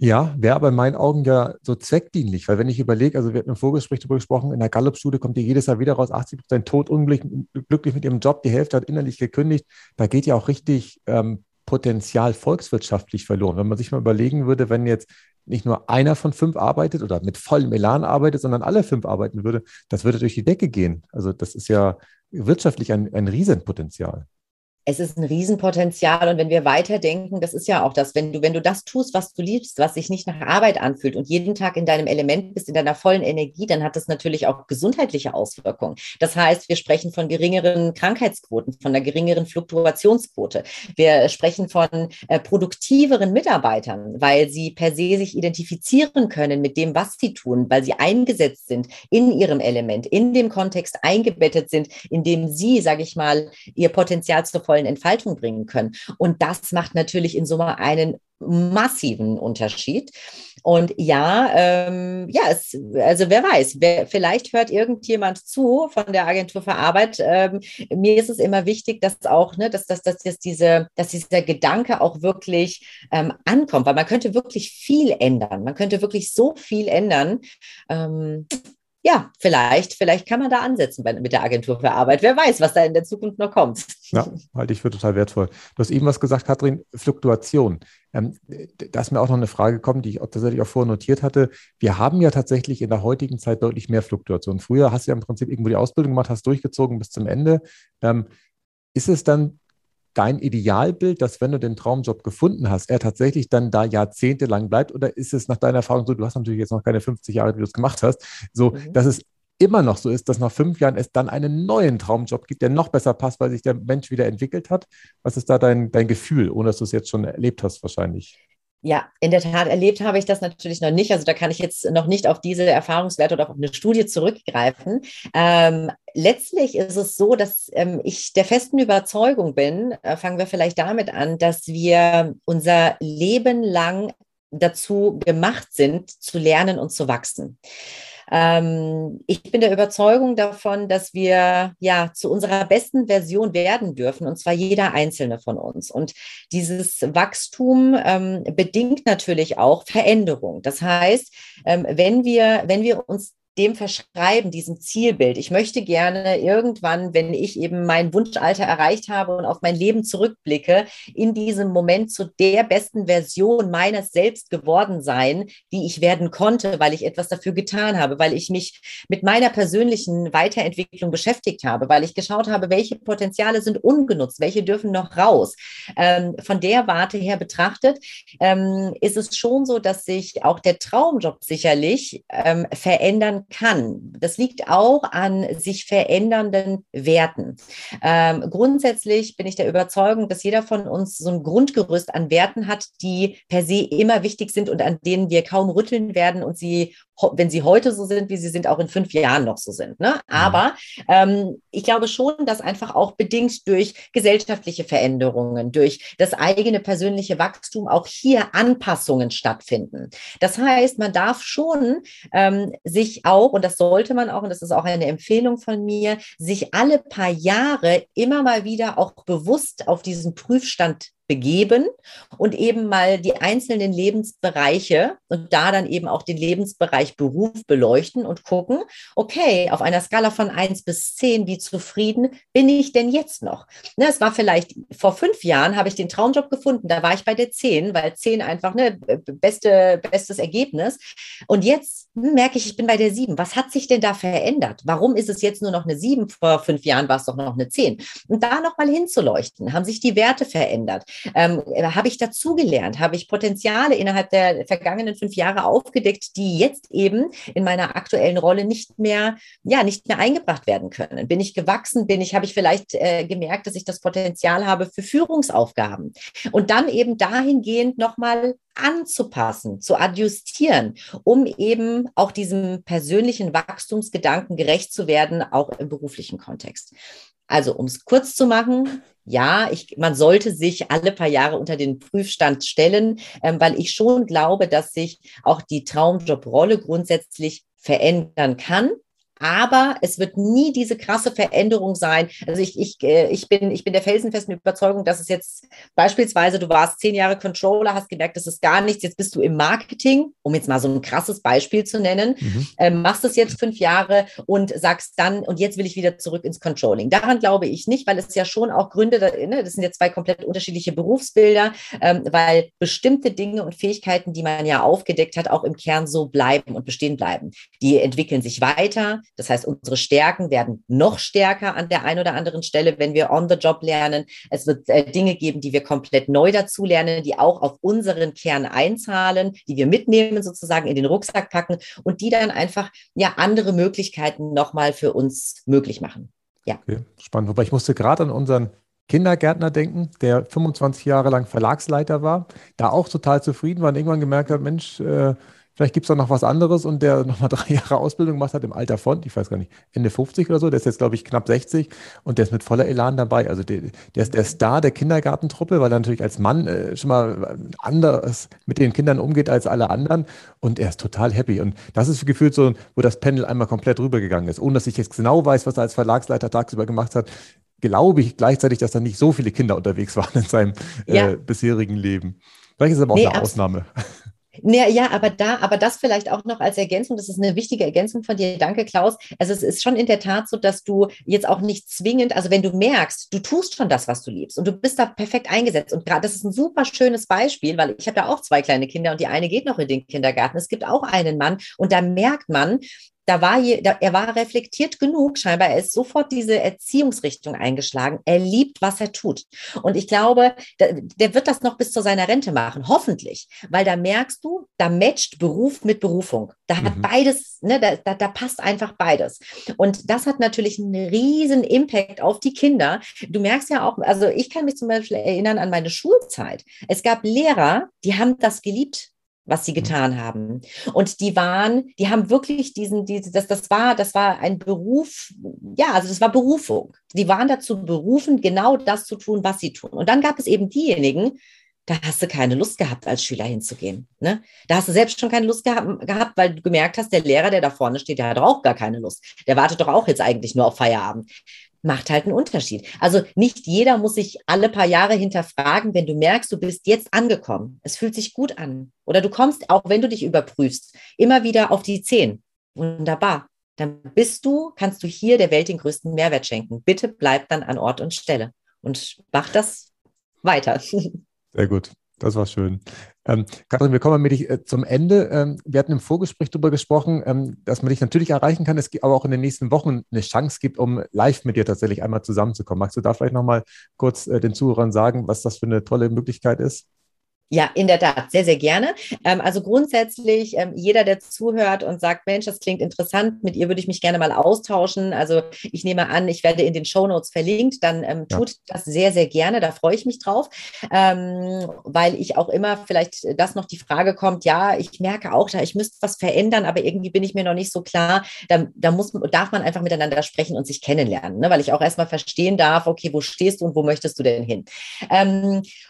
Ja, wäre aber in meinen Augen ja so zweckdienlich, weil wenn ich überlege, also wir hatten im Vorgespräch darüber gesprochen, in der Gallup-Studie kommt die jedes Jahr wieder raus, 80 Prozent tot, unglücklich mit ihrem Job, die Hälfte hat innerlich gekündigt. Da geht ja auch richtig ähm, Potenzial volkswirtschaftlich verloren. Wenn man sich mal überlegen würde, wenn jetzt nicht nur einer von fünf arbeitet oder mit vollem Elan arbeitet, sondern alle fünf arbeiten würde, das würde durch die Decke gehen. Also das ist ja wirtschaftlich ein, ein Riesenpotenzial es ist ein Riesenpotenzial. Und wenn wir weiterdenken, das ist ja auch das, wenn du, wenn du das tust, was du liebst, was sich nicht nach Arbeit anfühlt und jeden Tag in deinem Element bist, in deiner vollen Energie, dann hat das natürlich auch gesundheitliche Auswirkungen. Das heißt, wir sprechen von geringeren Krankheitsquoten, von einer geringeren Fluktuationsquote. Wir sprechen von äh, produktiveren Mitarbeitern, weil sie per se sich identifizieren können mit dem, was sie tun, weil sie eingesetzt sind in ihrem Element, in dem Kontext eingebettet sind, in dem sie, sage ich mal, ihr Potenzial zur vollen vollen Entfaltung bringen können. Und das macht natürlich in Summe einen massiven Unterschied. Und ja, ähm, ja, es, also wer weiß, wer, vielleicht hört irgendjemand zu von der Agentur für Arbeit. Ähm, mir ist es immer wichtig, dass auch, ne, dass, dass, dass, dass, diese, dass dieser Gedanke auch wirklich ähm, ankommt, weil man könnte wirklich viel ändern. Man könnte wirklich so viel ändern. Ähm, ja, vielleicht, vielleicht kann man da ansetzen bei, mit der Agentur für Arbeit. Wer weiß, was da in der Zukunft noch kommt. Ja, halte ich für total wertvoll. Du hast eben was gesagt, Kathrin, Fluktuation. Ähm, da ist mir auch noch eine Frage gekommen, die ich auch tatsächlich auch vorher notiert hatte. Wir haben ja tatsächlich in der heutigen Zeit deutlich mehr Fluktuation. Früher hast du ja im Prinzip irgendwo die Ausbildung gemacht, hast durchgezogen bis zum Ende. Ähm, ist es dann dein Idealbild, dass wenn du den Traumjob gefunden hast, er tatsächlich dann da jahrzehntelang bleibt? Oder ist es nach deiner Erfahrung so, du hast natürlich jetzt noch keine 50 Jahre, wie du es gemacht hast, so, mhm. dass es immer noch so ist, dass nach fünf Jahren es dann einen neuen Traumjob gibt, der noch besser passt, weil sich der Mensch wieder entwickelt hat? Was ist da dein, dein Gefühl, ohne dass du es jetzt schon erlebt hast wahrscheinlich? Ja, in der Tat erlebt habe ich das natürlich noch nicht. Also da kann ich jetzt noch nicht auf diese Erfahrungswerte oder auf eine Studie zurückgreifen. Ähm, letztlich ist es so, dass ähm, ich der festen Überzeugung bin, äh, fangen wir vielleicht damit an, dass wir unser Leben lang dazu gemacht sind, zu lernen und zu wachsen. Ähm, ich bin der Überzeugung davon, dass wir ja zu unserer besten Version werden dürfen, und zwar jeder einzelne von uns. Und dieses Wachstum ähm, bedingt natürlich auch Veränderung. Das heißt, ähm, wenn wir, wenn wir uns dem verschreiben, diesem Zielbild. Ich möchte gerne irgendwann, wenn ich eben mein Wunschalter erreicht habe und auf mein Leben zurückblicke, in diesem Moment zu der besten Version meines Selbst geworden sein, die ich werden konnte, weil ich etwas dafür getan habe, weil ich mich mit meiner persönlichen Weiterentwicklung beschäftigt habe, weil ich geschaut habe, welche Potenziale sind ungenutzt, welche dürfen noch raus. Ähm, von der Warte her betrachtet, ähm, ist es schon so, dass sich auch der Traumjob sicherlich ähm, verändern kann, das liegt auch an sich verändernden Werten. Ähm, grundsätzlich bin ich der Überzeugung, dass jeder von uns so ein Grundgerüst an Werten hat, die per se immer wichtig sind und an denen wir kaum rütteln werden und sie wenn sie heute so sind, wie sie sind, auch in fünf Jahren noch so sind. Ne? Mhm. Aber ähm, ich glaube schon, dass einfach auch bedingt durch gesellschaftliche Veränderungen, durch das eigene persönliche Wachstum auch hier Anpassungen stattfinden. Das heißt, man darf schon ähm, sich auch, und das sollte man auch, und das ist auch eine Empfehlung von mir, sich alle paar Jahre immer mal wieder auch bewusst auf diesen Prüfstand begeben und eben mal die einzelnen Lebensbereiche und da dann eben auch den Lebensbereich Beruf beleuchten und gucken, okay, auf einer Skala von eins bis zehn, wie zufrieden bin ich denn jetzt noch? Ne, es war vielleicht vor fünf Jahren, habe ich den Traumjob gefunden, da war ich bei der zehn, weil zehn einfach ne beste, bestes Ergebnis. Und jetzt hm, merke ich, ich bin bei der sieben. Was hat sich denn da verändert? Warum ist es jetzt nur noch eine sieben? Vor fünf Jahren war es doch noch eine zehn. Und da nochmal hinzuleuchten, haben sich die Werte verändert? Ähm, habe ich dazugelernt, habe ich Potenziale innerhalb der vergangenen fünf Jahre aufgedeckt, die jetzt eben in meiner aktuellen Rolle nicht mehr, ja, nicht mehr eingebracht werden können. Bin ich gewachsen? Bin ich, habe ich vielleicht äh, gemerkt, dass ich das Potenzial habe für Führungsaufgaben? Und dann eben dahingehend nochmal anzupassen, zu adjustieren, um eben auch diesem persönlichen Wachstumsgedanken gerecht zu werden, auch im beruflichen Kontext. Also, um es kurz zu machen, ja, ich, man sollte sich alle paar Jahre unter den Prüfstand stellen, ähm, weil ich schon glaube, dass sich auch die Traumjobrolle grundsätzlich verändern kann aber es wird nie diese krasse Veränderung sein. Also ich, ich, äh, ich, bin, ich bin der felsenfesten Überzeugung, dass es jetzt beispielsweise, du warst zehn Jahre Controller, hast gemerkt, das ist gar nichts, jetzt bist du im Marketing, um jetzt mal so ein krasses Beispiel zu nennen, mhm. ähm, machst es jetzt fünf Jahre und sagst dann, und jetzt will ich wieder zurück ins Controlling. Daran glaube ich nicht, weil es ja schon auch Gründe, ne, das sind ja zwei komplett unterschiedliche Berufsbilder, ähm, weil bestimmte Dinge und Fähigkeiten, die man ja aufgedeckt hat, auch im Kern so bleiben und bestehen bleiben. Die entwickeln sich weiter, das heißt, unsere Stärken werden noch stärker an der einen oder anderen Stelle, wenn wir on the job lernen. Es wird äh, Dinge geben, die wir komplett neu dazu lernen, die auch auf unseren Kern einzahlen, die wir mitnehmen sozusagen in den Rucksack packen und die dann einfach ja andere Möglichkeiten nochmal für uns möglich machen. Ja. Okay, spannend. Wobei ich musste gerade an unseren Kindergärtner denken, der 25 Jahre lang Verlagsleiter war, da auch total zufrieden war und irgendwann gemerkt hat, Mensch, äh, Vielleicht gibt es auch noch was anderes und der nochmal drei Jahre Ausbildung gemacht hat im Alter von, ich weiß gar nicht, Ende 50 oder so. Der ist jetzt, glaube ich, knapp 60 und der ist mit voller Elan dabei. Also der, der ist der Star der Kindergartentruppe, weil er natürlich als Mann äh, schon mal anders mit den Kindern umgeht als alle anderen und er ist total happy. Und das ist gefühlt so, wo das Panel einmal komplett rübergegangen ist, ohne dass ich jetzt genau weiß, was er als Verlagsleiter tagsüber gemacht hat glaube ich gleichzeitig, dass da nicht so viele Kinder unterwegs waren in seinem ja. äh, bisherigen Leben. Vielleicht ist es aber auch nee, eine Ausnahme. Ja, ja, aber da, aber das vielleicht auch noch als Ergänzung, das ist eine wichtige Ergänzung von dir. Danke, Klaus. Also es ist schon in der Tat so, dass du jetzt auch nicht zwingend, also wenn du merkst, du tust schon das, was du liebst und du bist da perfekt eingesetzt und gerade das ist ein super schönes Beispiel, weil ich habe ja auch zwei kleine Kinder und die eine geht noch in den Kindergarten. Es gibt auch einen Mann und da merkt man, da war je, da, er war reflektiert genug, scheinbar, er ist sofort diese Erziehungsrichtung eingeschlagen. Er liebt, was er tut. Und ich glaube, der, der wird das noch bis zu seiner Rente machen, hoffentlich, weil da merkst du, da matcht Beruf mit Berufung. Da hat mhm. beides, ne, da, da, da passt einfach beides. Und das hat natürlich einen riesen Impact auf die Kinder. Du merkst ja auch, also ich kann mich zum Beispiel erinnern an meine Schulzeit. Es gab Lehrer, die haben das geliebt, was sie mhm. getan haben. Und die waren, die haben wirklich diesen, diese, das, das war, das war ein Beruf, ja, also das war Berufung. Die waren dazu berufen, genau das zu tun, was sie tun. Und dann gab es eben diejenigen, da hast du keine Lust gehabt, als Schüler hinzugehen. Ne? Da hast du selbst schon keine Lust gehabt, gehabt, weil du gemerkt hast, der Lehrer, der da vorne steht, der hat doch auch gar keine Lust. Der wartet doch auch jetzt eigentlich nur auf Feierabend macht halt einen Unterschied. Also nicht jeder muss sich alle paar Jahre hinterfragen, wenn du merkst, du bist jetzt angekommen. Es fühlt sich gut an. Oder du kommst, auch wenn du dich überprüfst, immer wieder auf die Zehn. Wunderbar. Dann bist du, kannst du hier der Welt den größten Mehrwert schenken. Bitte bleib dann an Ort und Stelle und mach das weiter. Sehr gut. Das war schön. Ähm, Katrin, wir kommen mit dich äh, zum Ende. Ähm, wir hatten im Vorgespräch darüber gesprochen, ähm, dass man dich natürlich erreichen kann, es aber auch in den nächsten Wochen eine Chance gibt, um live mit dir tatsächlich einmal zusammenzukommen. Magst du da vielleicht nochmal kurz äh, den Zuhörern sagen, was das für eine tolle Möglichkeit ist? Ja, in der Tat, sehr, sehr gerne. Ähm, also grundsätzlich, ähm, jeder, der zuhört und sagt, Mensch, das klingt interessant, mit ihr würde ich mich gerne mal austauschen. Also ich nehme an, ich werde in den Show Notes verlinkt, dann ähm, tut ja. das sehr, sehr gerne. Da freue ich mich drauf, weil ich auch immer vielleicht das noch die Frage kommt, ja, ich merke auch, da ich müsste was verändern, aber irgendwie bin ich mir noch nicht so klar. Da, da muss, darf man einfach miteinander sprechen und sich kennenlernen, ne? weil ich auch erstmal verstehen darf, okay, wo stehst du und wo möchtest du denn hin?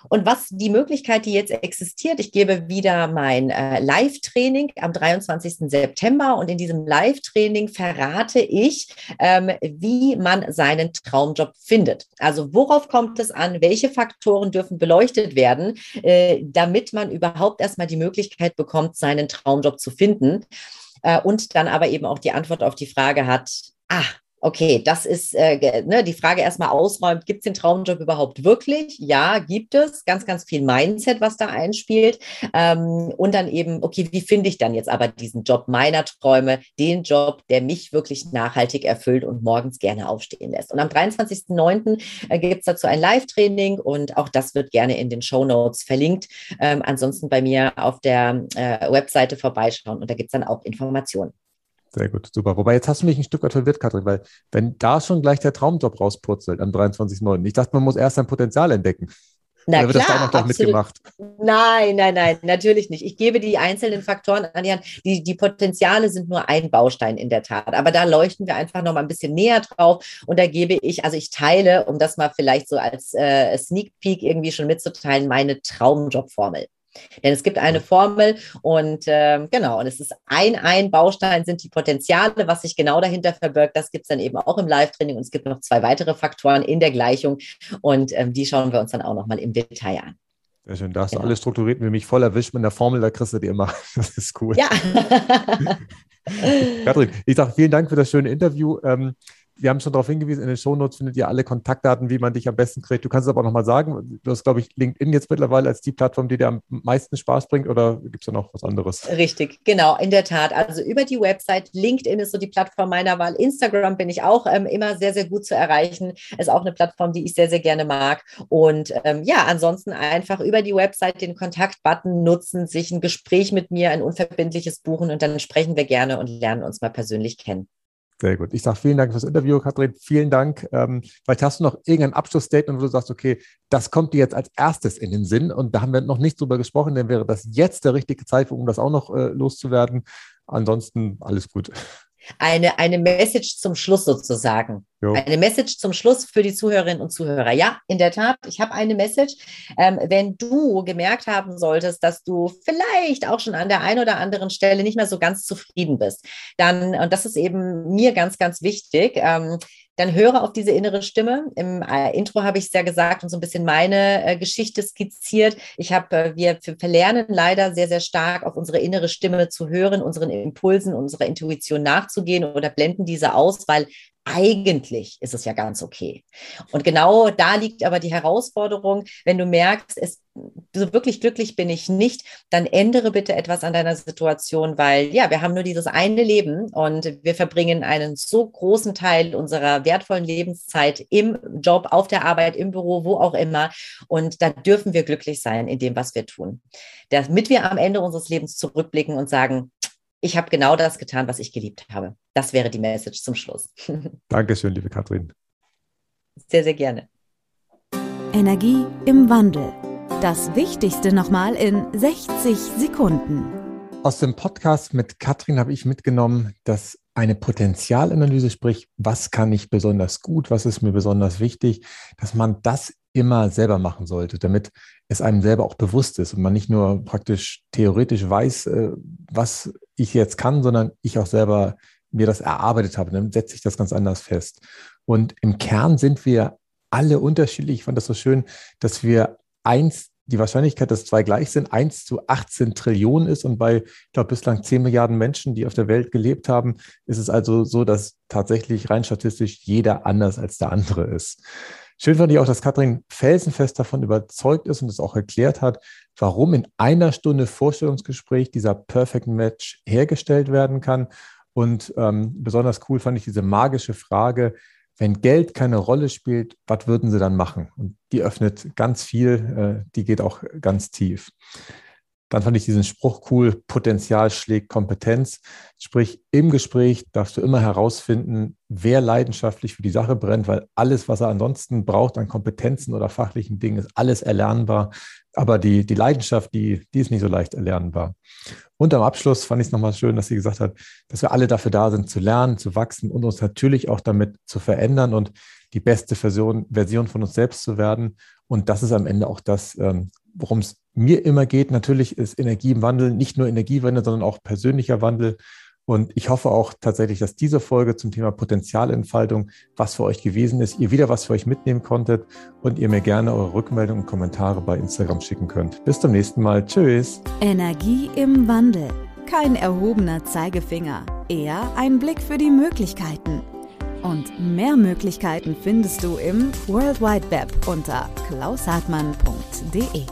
Und was die Möglichkeit, die jetzt jetzt existiert. Ich gebe wieder mein äh, Live-Training am 23. September und in diesem Live-Training verrate ich, ähm, wie man seinen Traumjob findet. Also worauf kommt es an? Welche Faktoren dürfen beleuchtet werden, äh, damit man überhaupt erstmal die Möglichkeit bekommt, seinen Traumjob zu finden? Äh, und dann aber eben auch die Antwort auf die Frage hat, ah, Okay, das ist äh, ne, die Frage erstmal ausräumt, gibt es den Traumjob überhaupt wirklich? Ja, gibt es. Ganz, ganz viel Mindset, was da einspielt. Ähm, und dann eben, okay, wie finde ich dann jetzt aber diesen Job meiner Träume, den Job, der mich wirklich nachhaltig erfüllt und morgens gerne aufstehen lässt. Und am 23.09. Äh, gibt es dazu ein Live-Training und auch das wird gerne in den Show Notes verlinkt. Ähm, ansonsten bei mir auf der äh, Webseite vorbeischauen und da gibt es dann auch Informationen. Sehr gut, super. Wobei jetzt hast du mich ein Stück weit verwirrt, Katrin, weil wenn da schon gleich der Traumjob rauspurzelt am 23.09., ich dachte, man muss erst sein Potenzial entdecken. Na Oder wird klar, das da noch gleich mitgemacht? Nein, nein, nein, natürlich nicht. Ich gebe die einzelnen Faktoren an die Hand. Die, die Potenziale sind nur ein Baustein in der Tat. Aber da leuchten wir einfach noch mal ein bisschen näher drauf. Und da gebe ich, also ich teile, um das mal vielleicht so als äh, Sneak Peek irgendwie schon mitzuteilen, meine Traumjobformel. Denn es gibt eine Formel und äh, genau, und es ist ein, ein Baustein sind die Potenziale, was sich genau dahinter verbirgt. Das gibt es dann eben auch im Live-Training und es gibt noch zwei weitere Faktoren in der Gleichung und ähm, die schauen wir uns dann auch nochmal im Detail an. Sehr schön, da hast genau. du alles strukturiert, wie mich voll erwischt mit der Formel, da kriegst du dir immer. Das ist cool. Ja. Katrin, ich sage vielen Dank für das schöne Interview. Ähm, wir haben schon darauf hingewiesen, in den Shownotes findet ihr alle Kontaktdaten, wie man dich am besten kriegt. Du kannst es aber auch nochmal sagen. Du hast, glaube ich, LinkedIn jetzt mittlerweile als die Plattform, die dir am meisten Spaß bringt oder gibt es da noch was anderes? Richtig, genau, in der Tat. Also über die Website, LinkedIn ist so die Plattform meiner Wahl. Instagram bin ich auch ähm, immer sehr, sehr gut zu erreichen. Ist auch eine Plattform, die ich sehr, sehr gerne mag. Und ähm, ja, ansonsten einfach über die Website den Kontaktbutton nutzen, sich ein Gespräch mit mir, ein unverbindliches buchen und dann sprechen wir gerne und lernen uns mal persönlich kennen. Sehr gut. Ich sage vielen Dank fürs Interview, Katrin. Vielen Dank. Ähm, vielleicht hast du noch irgendein Abschlussstatement, wo du sagst, okay, das kommt dir jetzt als erstes in den Sinn und da haben wir noch nicht drüber gesprochen, denn wäre das jetzt der richtige Zeitpunkt, um das auch noch äh, loszuwerden. Ansonsten alles gut eine, eine Message zum Schluss sozusagen. Jo. Eine Message zum Schluss für die Zuhörerinnen und Zuhörer. Ja, in der Tat, ich habe eine Message. Ähm, wenn du gemerkt haben solltest, dass du vielleicht auch schon an der einen oder anderen Stelle nicht mehr so ganz zufrieden bist, dann, und das ist eben mir ganz, ganz wichtig, ähm, dann höre auf diese innere Stimme. Im äh, Intro habe ich es ja gesagt und so ein bisschen meine äh, Geschichte skizziert. Ich habe, äh, wir verlernen leider sehr, sehr stark auf unsere innere Stimme zu hören, unseren Impulsen, unserer Intuition nachzugehen oder blenden diese aus, weil eigentlich ist es ja ganz okay. Und genau da liegt aber die Herausforderung, wenn du merkst, es, so wirklich glücklich bin ich nicht, dann ändere bitte etwas an deiner Situation, weil ja, wir haben nur dieses eine Leben und wir verbringen einen so großen Teil unserer wertvollen Lebenszeit im Job, auf der Arbeit, im Büro, wo auch immer. Und da dürfen wir glücklich sein in dem, was wir tun. Damit wir am Ende unseres Lebens zurückblicken und sagen, ich habe genau das getan, was ich geliebt habe. Das wäre die Message zum Schluss. Dankeschön, liebe Katrin. Sehr, sehr gerne. Energie im Wandel. Das Wichtigste nochmal in 60 Sekunden. Aus dem Podcast mit Katrin habe ich mitgenommen, dass eine Potenzialanalyse, sprich, was kann ich besonders gut, was ist mir besonders wichtig, dass man das immer selber machen sollte, damit es einem selber auch bewusst ist und man nicht nur praktisch theoretisch weiß, äh, was ich jetzt kann, sondern ich auch selber mir das erarbeitet habe. Dann setze ich das ganz anders fest. Und im Kern sind wir alle unterschiedlich. Ich fand das so schön, dass wir eins, die Wahrscheinlichkeit, dass zwei gleich sind, eins zu 18 Trillionen ist. Und bei, ich glaube, bislang 10 Milliarden Menschen, die auf der Welt gelebt haben, ist es also so, dass tatsächlich rein statistisch jeder anders als der andere ist. Schön fand ich auch, dass Katrin felsenfest davon überzeugt ist und es auch erklärt hat, warum in einer Stunde Vorstellungsgespräch dieser Perfect Match hergestellt werden kann. Und ähm, besonders cool fand ich diese magische Frage, wenn Geld keine Rolle spielt, was würden Sie dann machen? Und die öffnet ganz viel, äh, die geht auch ganz tief. Dann fand ich diesen Spruch cool, Potenzial schlägt Kompetenz. Sprich, im Gespräch darfst du immer herausfinden, wer leidenschaftlich für die Sache brennt, weil alles, was er ansonsten braucht an Kompetenzen oder fachlichen Dingen, ist alles erlernbar. Aber die, die Leidenschaft, die, die ist nicht so leicht erlernbar. Und am Abschluss fand ich es nochmal schön, dass sie gesagt hat, dass wir alle dafür da sind, zu lernen, zu wachsen und uns natürlich auch damit zu verändern und die beste Version, Version von uns selbst zu werden. Und das ist am Ende auch das, ähm, worum es mir immer geht. Natürlich ist Energie im Wandel nicht nur Energiewende, sondern auch persönlicher Wandel. Und ich hoffe auch tatsächlich, dass diese Folge zum Thema Potenzialentfaltung was für euch gewesen ist, ihr wieder was für euch mitnehmen konntet und ihr mir gerne eure Rückmeldungen und Kommentare bei Instagram schicken könnt. Bis zum nächsten Mal. Tschüss. Energie im Wandel. Kein erhobener Zeigefinger, eher ein Blick für die Möglichkeiten. Und mehr Möglichkeiten findest du im World Wide Web unter klaushartmann.de.